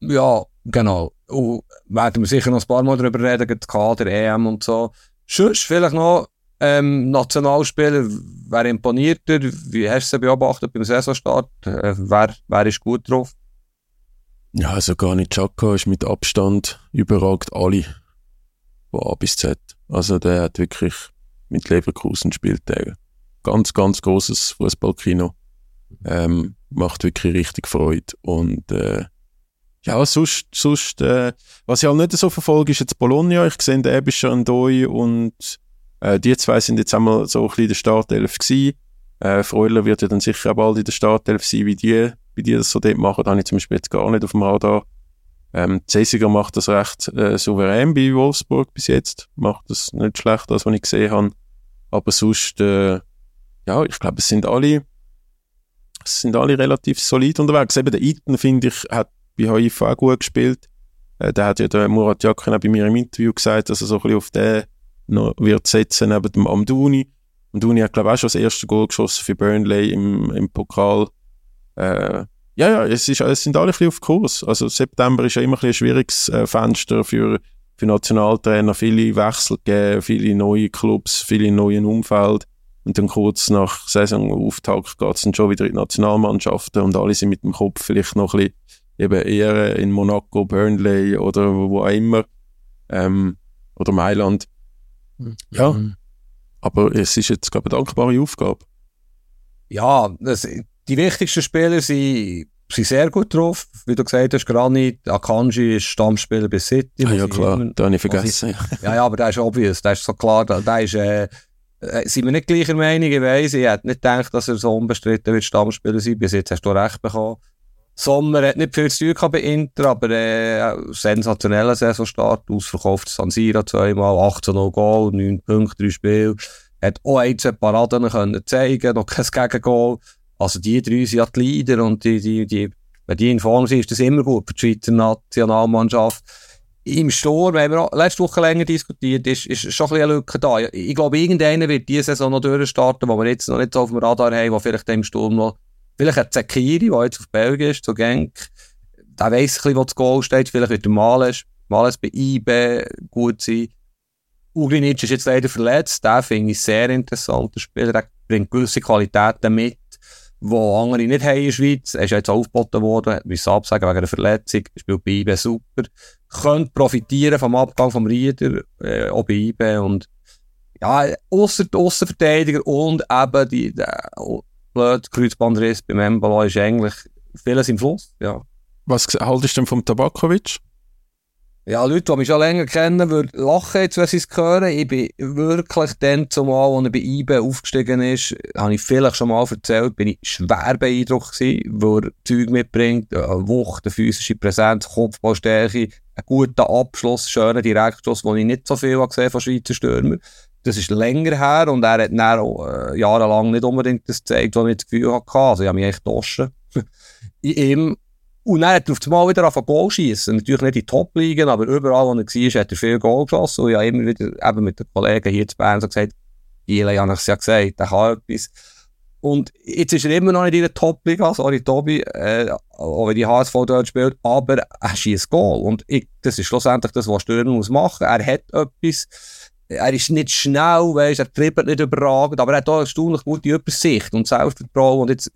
Ja, genau. Und werden wir sicher noch ein paar Mal darüber reden, Kader, EM und so. Sonst vielleicht noch ähm, Nationalspieler, wer imponiert dir? Wie hast du sie beobachtet beim Saisonstart? Äh, wer, wer ist gut drauf? Ja, also gar nicht Chaka ist mit Abstand überragt alle von A bis Z. Also der hat wirklich mit Leverkusen gespielt. Der ganz, ganz großes Fußballkino. Ähm, macht wirklich richtig Freude. Und äh, ja, sonst, sonst äh, was ich halt nicht so verfolge, ist jetzt Bologna. Ich sehe, der ist schon Doi und äh, die zwei sind jetzt einmal so ein bisschen in der Startelf gewesen. Äh, Freuler wird ja dann sicher auch bald in der Startelf sein, wie die, wie die das so dort machen. Da habe ich zum Beispiel jetzt gar nicht auf dem Radar. Ähm, Cesiger macht das recht äh, souverän bei Wolfsburg bis jetzt. Macht das nicht schlecht, das, was ich gesehen habe. Aber sonst, äh, ja, ich glaube, es sind alle, es sind alle relativ solid unterwegs. Eben der Iten, finde ich, hat bei HIF auch gut gespielt. Äh, der hat ja der Murat Yakin auch bei mir im Interview gesagt, dass er so ein bisschen auf den noch wird setzen neben dem Amduni. Amduni hat, glaube ich, auch schon das erste Goal geschossen für Burnley im, im Pokal. Äh, ja, ja, es, ist, es sind alle ein bisschen auf Kurs. Also September ist ja immer ein, ein schwieriges äh, Fenster für, für Nationaltrainer. Viele Wechsel gegeben, viele neue Clubs, viele neue Umfeld. Und dann kurz nach Saisonauftakt geht es dann schon wieder in die Nationalmannschaften und alle sind mit dem Kopf vielleicht noch ein bisschen eben eher in Monaco, Burnley oder wo auch immer. Ähm, oder Mailand. Ja, Mhm. aber es ist jetzt, glaube ich, eine dankbare Aufgabe. Ja, das, die wichtigsten Spieler sind, sind sehr gut drauf. Wie du gesagt hast, Granit, Akanji ist Stammspieler bei City. Ah, ja, ich klar, immer- da habe ich vergessen. Ja, ja, aber der ist obvious, der ist so klar, der, der ist, äh, äh, sind wir nicht gleicher Meinung, ich weiss, ich hätte nicht gedacht, dass er so unbestritten wird Stammspieler sein, bis jetzt hast du recht bekommen. Sommer hat nicht viel zu tun bei Inter, aber äh, sensationeller Saisonstart, ausverkauft San Siro zweimal, 18-0 Goal, 9 Punkte, 3 Spiele, hat auch ein, zwei Paraden können zeigen, noch kein Gegengol, also die drei sind ja die Leader und die, die, die, wenn die in Form sind, ist das immer gut für die Schweizer Nationalmannschaft. Im Sturm haben wir letzte Woche länger diskutiert, ist, ist schon ein bisschen eine Lücke da. Ich glaube, irgendeiner wird diese Saison noch durchstarten, wo wir jetzt noch nicht so auf dem Radar haben, wo vielleicht im Sturm noch, vielleicht ein Zekiri, der jetzt auf Belgien ist, zu Genk, der weiss ein bisschen, wo das Goal steht, vielleicht wird der Males, Males bei IB gut sein. Ugrinic ist jetzt leider verletzt, der finde ich sehr interessant, der Spieler, der bringt gewisse Qualitäten mit, die andere nicht haben in der Schweiz. Er ist jetzt aufgeboten worden, hat müssen absagen wegen einer Verletzung, spielt bei IB super. Könnte profitieren vom Abgang vom Rieder, äh, auch bei IB und ja, ausser die Aussenverteidiger und eben die, oh, blöd Kreuzbandriss beim Embolo ist eigentlich vieles im Fluss, ja. Was haltest du denn vom Tabakovic? Ja, Leute, die mich schon länger kennen, würden lachen jetzt, wenn sie es hören. Ich bin wirklich dann zumal, als er bei IBE aufgestiegen ist, habe ich vielleicht schon mal erzählt, bin ich schwer beeindruckt gewesen, weil er Zeug mitbringt, eine Wucht, eine physische Präsenz, Kopfballstärke, einen guten Abschluss, schönen Direktschluss, den ich nicht so viel habe gesehen von Schweizer Stürmern. Das ist länger her und er hat dann äh, jahrelang nicht unbedingt das gezeigt, was ich das Gefühl hatte. Also ich habe mich echt getoschen. in ihm. Und dann hat er auf einmal wieder angefangen Goal schießen. Natürlich nicht in Top-Ligen, aber überall, wo er war, hat er viel Goal geschossen. Und ich habe immer wieder eben mit den Kollegen hier zu Bern so gesagt, Ile, habe ich es ja gesagt, der kann etwas. Und jetzt ist er immer noch nicht in der Top-Liga, sorry Tobi, äh, auch wenn die HSV dort spielt, aber er schießt Goal. Und ich, das ist schlussendlich das, was Stürmer muss. Er hat etwas, er ist nicht schnell, weißt, er trippelt nicht überragend, aber er hat auch eine erstaunlich gute Übersicht und Selbstvertrauen. Und jetzt,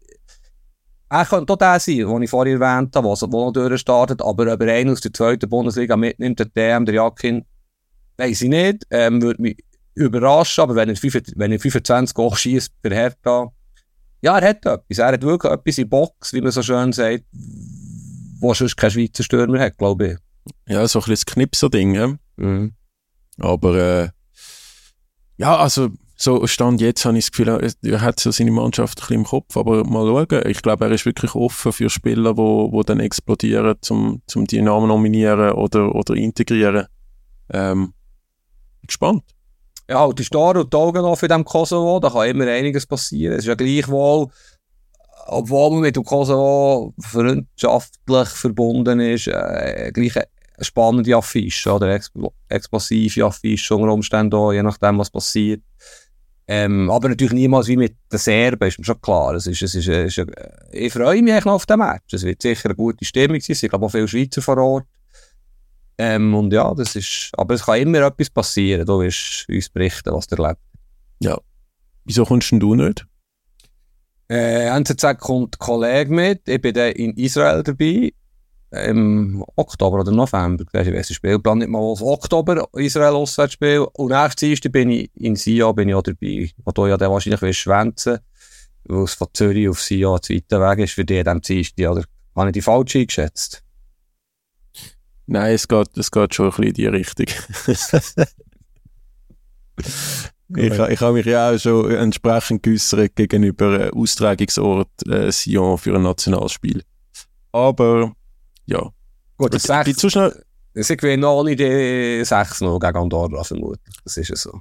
er könnte auch der sein, den ich vorhin erwähnt habe, der noch durchstartet, aber ob er einen aus der zweiten Bundesliga mitnimmt, der DM, der Jakin, weiss ich nicht. Ähm, würde mich überraschen, aber wenn er, 5, wenn er 25 Goal schießt für Hertha, ja, er hat etwas. Er hat wirklich etwas in der Box, wie man so schön sagt, wo sonst kein Schweizer Stürmer hat, glaube ich. Ja, so ein bisschen das Knipser-Ding, ja. Mhm. Aber äh, ja, also so Stand jetzt habe ich das Gefühl, er- hat so seine Mannschaft ein bisschen im Kopf, aber mal schauen. Ich glaube, er ist wirklich offen für Spieler, wo, wo dann explodieren, zum, zum die Namen nominieren oder, oder integrieren. Ähm, gespannt. Ja, und die Star und die Augen auf in diesem Kosovo, da kann immer einiges passieren. Es ist ja gleichwohl, obwohl man mit dem Kosovo freundschaftlich verbunden ist, äh, gleich spannende Affische oder expl explosive Affische unter Umständen auch, je nachdem, was passiert. Ähm, aber natürlich niemals wie mit den Serben, ist mir schon klar. Es ist, es ist, es ist, ich freue mich eigentlich noch auf den Match. Es wird sicher eine gute Stimmung sein. Es sind, glaube auch viele Schweizer vor Ort. Ähm, und ja, das ist, aber es kann immer etwas passieren. Du wirst uns berichten, was du erlebt. Wieso kommst denn du nicht? Äh, NZZ kommt ein Kollege mit. Ich bin in Israel dabei. Im Oktober oder November. Ich weiß den Spielplan nicht mal. aus. Oktober Israel Auswärtsspiel. Und nächstes bin ich in Sion bin ich auch dabei. Wo du ja dann wahrscheinlich willst schwänzen weil es von Zürich auf Sion zu weiter Weg ist für dich diesem Dienstag. Oder habe ich die falsch eingeschätzt? Nein, es geht, es geht schon ein bisschen in die Richtung. ich, ich habe mich ja auch schon entsprechend geäussert gegenüber äh, Austragungsort äh, Sion für ein Nationalspiel. Aber ja, Gut, das gibt so schnell, Sie gewinnen ohne die 6-0 gegen Andorra vermutlich. Das ist ja so.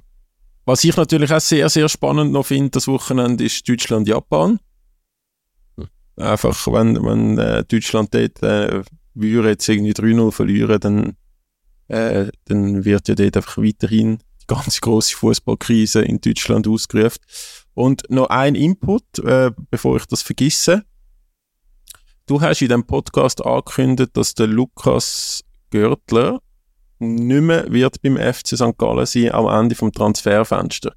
was ich natürlich auch sehr, sehr spannend noch finde, das Wochenende ist Deutschland-Japan. Hm. Einfach, wenn, wenn äh, Deutschland dort äh, würde jetzt irgendwie 3-0 verlieren, dann, äh, dann wird ja dort einfach weiterhin die ganz große Fußballkrise in Deutschland ausgerufen. Und noch ein Input, äh, bevor ich das vergesse. Du hast in dem Podcast angekündigt, dass der Lukas Görtler nicht mehr wird beim FC St. Gallen sein am Ende vom Transferfenster.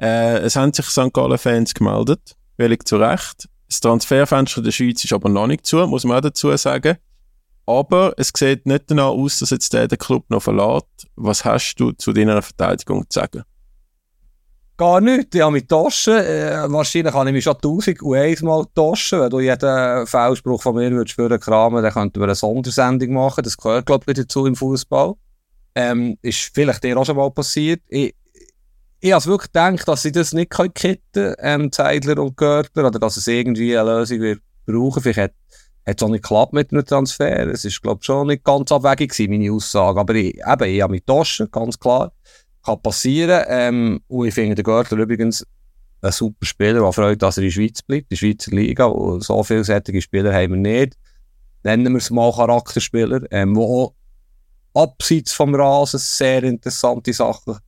Äh, es haben sich St. Gallen-Fans gemeldet, völlig zu Recht. Das Transferfenster der Schweiz ist aber noch nicht zu, muss man auch dazu sagen. Aber es sieht nicht danach aus, dass jetzt der den Club noch verlässt. Was hast du zu deiner Verteidigung zu sagen? Gar nichts. Ich habe mich Taschen. Äh, wahrscheinlich kann ich mich schon tausend und einmal Taschen. Wenn du jeden Fehlspruch von mir würdest für kramen, dann könnten wir eine Sondersendung machen. Das gehört, glaube ich, dazu im Fußball. Ähm, ist vielleicht dir auch schon mal passiert. Ich, ich habe wirklich gedacht, dass sie das nicht kitten können, ähm, Zeidler und Görtler, oder dass es irgendwie eine Lösung wird brauchen. Vielleicht hat, es auch nicht geklappt mit einem Transfer. Es ist, glaube ich, schon nicht ganz abwegig meine Aussage. Aber ich, eben, ich habe mit Taschen, ganz klar. Kann passieren. Ähm, und ich finde den Görtler übrigens ein super Spieler, der freut, dass er in der Schweiz bleibt, in der Schweizer Liga. Und so vielseitige Spieler haben wir nicht. Nennen wir es mal Charakterspieler, ähm, wo abseits vom Rasen sehr interessante Sachen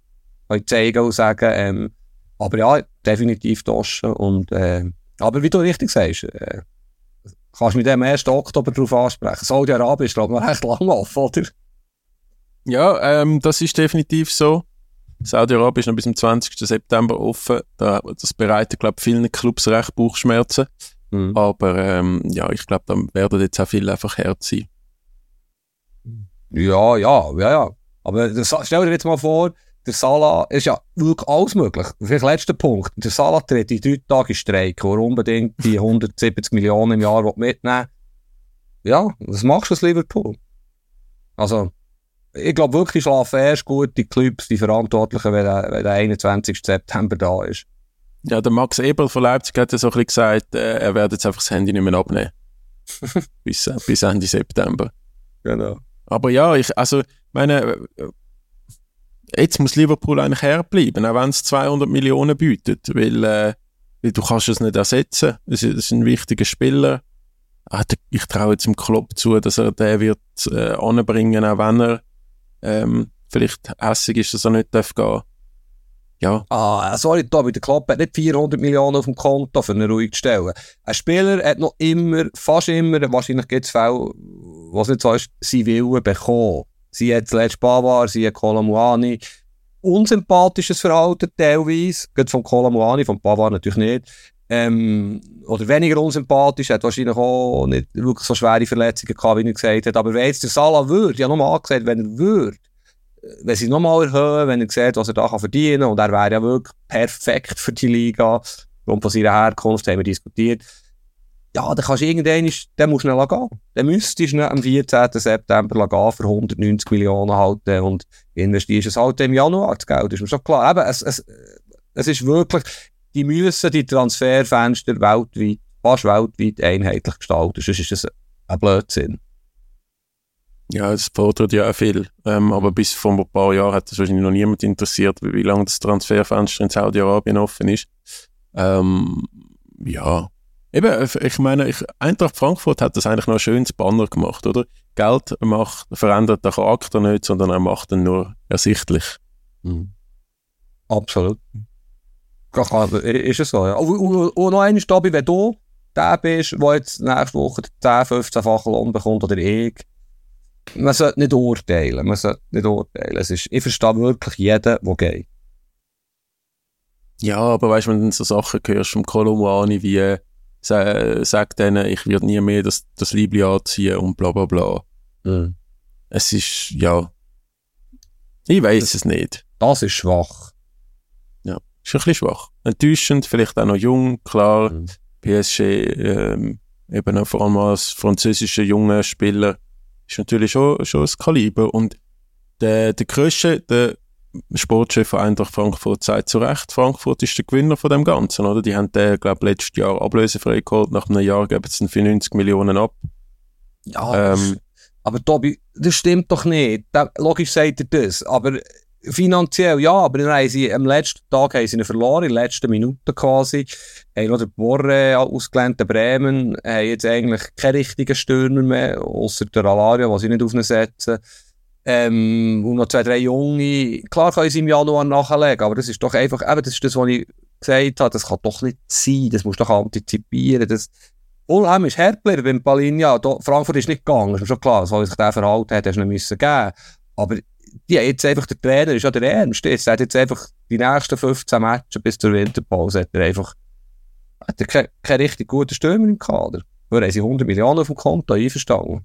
können zeigen und sagen. Ähm, aber ja, definitiv Taschen. Äh, aber wie du richtig sagst, äh, kannst du mit dem 1. Oktober darauf ansprechen. Saudi-Arabien ist, glaube ich, noch recht lang offen, oder? Ja, ähm, das ist definitiv so. Saudi-Arabien ist noch bis zum 20. September offen. Da, das bereitet, glaube ich, vielen Clubs recht Bauchschmerzen. Mhm. Aber ähm, ja, ich glaube, da werden jetzt auch viele einfach Herz sein. Ja, ja, ja, ja. Aber das, stell dir jetzt mal vor, der Salah ist ja wirklich alles möglich. Vielleicht letzter Punkt. Der Salah tritt in drei Tage Streik, wo er unbedingt die 170 Millionen im Jahr mitnehmen Ja, was machst du als Liverpool? Also, ich glaube wirklich, schlafen erst gut die Clubs, die Verantwortlichen, wenn der, wenn der 21. September da ist. Ja, der Max Eberl von Leipzig hat ja so ein bisschen gesagt, äh, er werde jetzt einfach das Handy nicht mehr abnehmen. bis, bis Ende September. Genau. Aber ja, ich, also, meine, jetzt muss Liverpool eigentlich herbleiben, auch wenn es 200 Millionen bietet, weil, äh, weil du kannst es nicht ersetzen. Es ist ein wichtiger Spieler. Ah, ich traue jetzt dem Klopp zu, dass er den wird äh, anbringen, auch wenn er ähm, vielleicht hässig ist, dass er nicht darf gehen. Ja. Ah, sorry, Tobi, der Klopp hat nicht 400 Millionen auf dem Konto für eine ruhig zu stellen. Ein Spieler hat noch immer, fast immer, wahrscheinlich gibt es Fälle, was nicht so ist, sie Willen bekommen. Sie hat zuletzt Bavar, sie hat Kolamuani. Unsympathisches Verhalten teilweise, geht vom Kolamuani, vom Bavar natürlich nicht. Ähm, oder weniger unsympathisch, hat wahrscheinlich auch nicht wirklich so schwere Verletzungen gehabt, wie er gesagt hat. Aber wenn jetzt der Salah würde, ja nochmal angesagt, wenn er würde, wenn sie nochmal erhöhen, wenn er sieht, was er da kann verdienen kann, und er wäre ja wirklich perfekt für die Liga, und von seiner Herkunft haben wir diskutiert, ja, dann kannst du irgendwann, dann musst du schnell gehen. Dann müsstest du am 14. September gehen für 190 Millionen halten und investierst es halt im Januar, das Geld ist mir schon klar. Eben, es, es, es ist wirklich, die müssen die Transferfenster weltweit, fast weltweit einheitlich gestalten, sonst ist das ein Blödsinn. Ja, es fordert ja auch viel. Ähm, aber bis vor ein paar Jahren hat das wahrscheinlich noch niemand interessiert, wie lange das Transferfenster in Saudi-Arabien offen ist. Ähm, ja. Eben, ich meine, ich, Eintracht Frankfurt hat das eigentlich noch ein schönes Banner gemacht, oder? Geld macht, verändert den Charakter nicht, sondern er macht ihn nur ersichtlich. Mhm. Absolut. Ist es so, ja. Und, und, und noch eine Stabi, wenn du der bist, der jetzt nächste Woche 10, 15-fache Lohn bekommt, oder ich, man sollte nicht urteilen. Man sollte nicht urteilen. Es ist, ich verstehe wirklich jeden, der geht. Ja, aber weißt du, wenn du so Sachen hörst vom Kolumani wie äh, sagt denen, ich werde nie mehr das, das Liebli anziehen und bla bla bla. Mhm. Es ist, ja. Ich weiß es nicht. Das ist schwach. Ist ein bisschen schwach. Enttäuschend, vielleicht auch noch jung, klar. Mhm. PSG, ähm, eben auch vor allem als französischer junger Spieler, ist natürlich schon, schon das Kaliber. Und der, der Krösche, der Sportchef von Eintracht Frankfurt, sagt zu Recht, Frankfurt ist der Gewinner von dem Ganzen, oder? Die haben den, glaube ich, letztes Jahr ablösefrei geholt. Nach einem Jahr geben sie für 90 Millionen ab. Ja, ähm, aber Tobi, das stimmt doch nicht. Da, logisch sagt er das, aber finanziell ja, aber dann haben sie, am letzten Tag haben sie ihn verloren, in den letzten Minuten quasi. Haben noch den Borre ausgelernt, den Bremen, haben jetzt eigentlich keine richtigen Stürmer mehr, außer der Alaria, was sie nicht aufsetzen. Ähm, und noch zwei, drei Junge. Klar können sie im Januar nachlegen, aber das ist doch einfach, eben, das ist das, was ich gesagt habe, das kann doch nicht sein, das musst du doch antizipieren. Das, Ulheim ist Herpler beim Palinja, Frankfurt ist nicht gegangen, ist mir schon klar, so wie sich der verhalten hat, hast du nicht müssen geben. Aber hat jetzt einfach, der Trainer ist ja der Ernst. Jetzt hat jetzt einfach die nächsten 15 Matches bis zur Winterpause hat er einfach, hat er keinen kein richtig guten Stürmer im Kader. Weil haben sie 100 Millionen auf dem Konto einverstanden.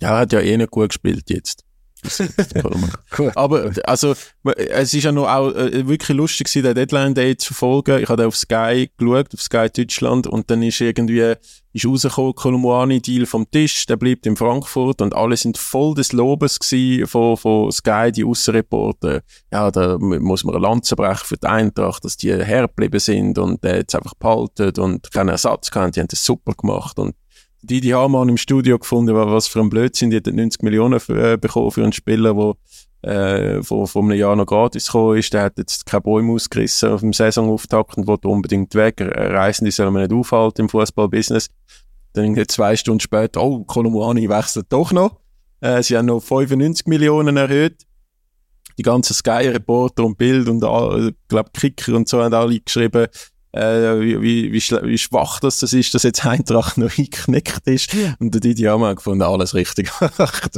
Ja, er hat ja eh nicht gut gespielt jetzt. Aber also, es ist ja noch auch äh, wirklich lustig gewesen, den Deadline Day zu verfolgen. Ich habe auf Sky geschaut, auf Sky Deutschland, und dann ist irgendwie ist rausgekommen, Kolumani Deal vom Tisch, der bleibt in Frankfurt und alle sind voll des Lobes von, von Sky, die Aussenreporter. Ja, da muss man eine Lanze brechen für die Eintracht, dass die hergeblieben sind und äh, jetzt einfach behalten und keinen Ersatz gehabt. Die haben das super gemacht und die, die haben im Studio gefunden, was für ein Blödsinn, die hätten 90 Millionen für, äh, bekommen für einen Spieler, der äh, vor, vor einem Jahr noch gratis gekommen ist, der hat jetzt keine Bäume ausgerissen auf dem Saisonauftakt und wollte unbedingt weg. Reisen, die sollen wir nicht aufhalten im Fußballbusiness. Dann zwei Stunden später, oh, Kolumani wechselt doch noch. Äh, sie haben noch 95 Millionen erhöht. Die ganzen Sky-Reporter und Bild und, äh, glaube Kicker und so haben alle geschrieben, äh, wie, wie, wie, schwach das, das ist, dass jetzt Eintracht noch eingeknickt ist. Und der Didi haben gefunden, alles richtig gemacht.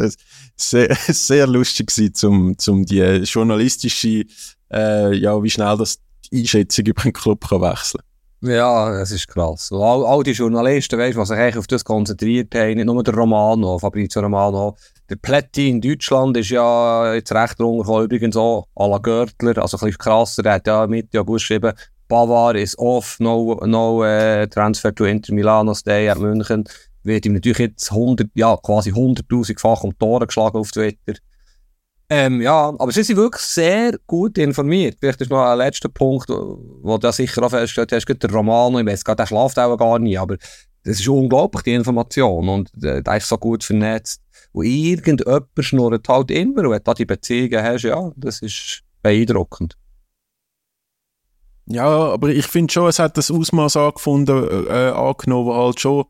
sehr, sehr lustig gewesen, zum, zum die journalistische, äh, ja, wie schnell das die Einschätzung über den Club kann wechseln ja, das ist krass. Und all, all die Journalisten, weißt, die sich eigentlich auf das konzentriert haben, nicht nur der Romano, Fabrizio Romano, der Plätti in Deutschland ist ja jetzt recht runtergekommen, übrigens auch à la Görtler, also ein bisschen krasser, der hat ja mit ja geschrieben, Bavar ist off, no, no uh, transfer to Inter Milano, stay at München. Wird ihm natürlich jetzt 100, ja, quasi 100.000-fach um Tore geschlagen auf Twitter. Ähm, ja, aber sie sind wirklich sehr gut informiert. Vielleicht ist noch ein letzter Punkt, wo du sicher auch festgestellt hast, der Romano, ich weiß gar, der schlaft auch gar nicht, aber das ist unglaublich, die Information. Und äh, der ist so gut vernetzt. Und irgendjemand schnurrt halt immer. Und wenn du die Beziehungen hast, ja, das ist beeindruckend. Ja, aber ich finde schon, es hat das Ausmaß angefunden, äh, angenommen, wo halt schon,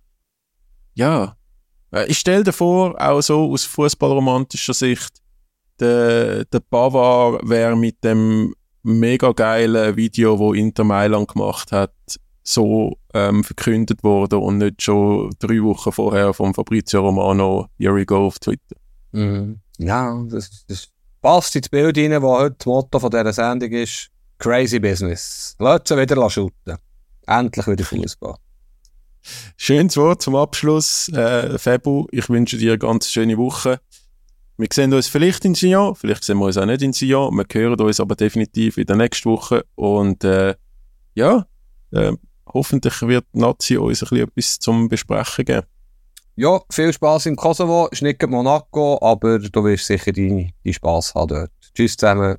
ja, äh, ich stelle dir vor, auch so aus fußballromantischer Sicht, der, der Bavar wäre mit dem mega geilen Video, wo Inter Mailand gemacht hat, so ähm, verkündet worden und nicht schon drei Wochen vorher von Fabrizio Romano Here we go auf Twitter. Mhm. Ja, das, das passt ins Bild rein, wo heute das Motto von dieser Sendung ist. Crazy Business. Lass sie wieder shooten. Endlich wieder Fußball. Schönes Wort zum Abschluss. Äh, Febu, ich wünsche dir eine ganz schöne Woche. Wir sehen uns vielleicht in Sion, vielleicht sehen wir uns auch nicht in Sion. Wir hören uns aber definitiv in der nächsten Woche. Und äh, ja, äh, hoffentlich wird Nazi uns ein bisschen etwas zum Besprechen geben. Ja, viel Spaß im Kosovo. Ist nicht Monaco, aber du wirst sicher deinen Spaß haben dort. Tschüss zusammen.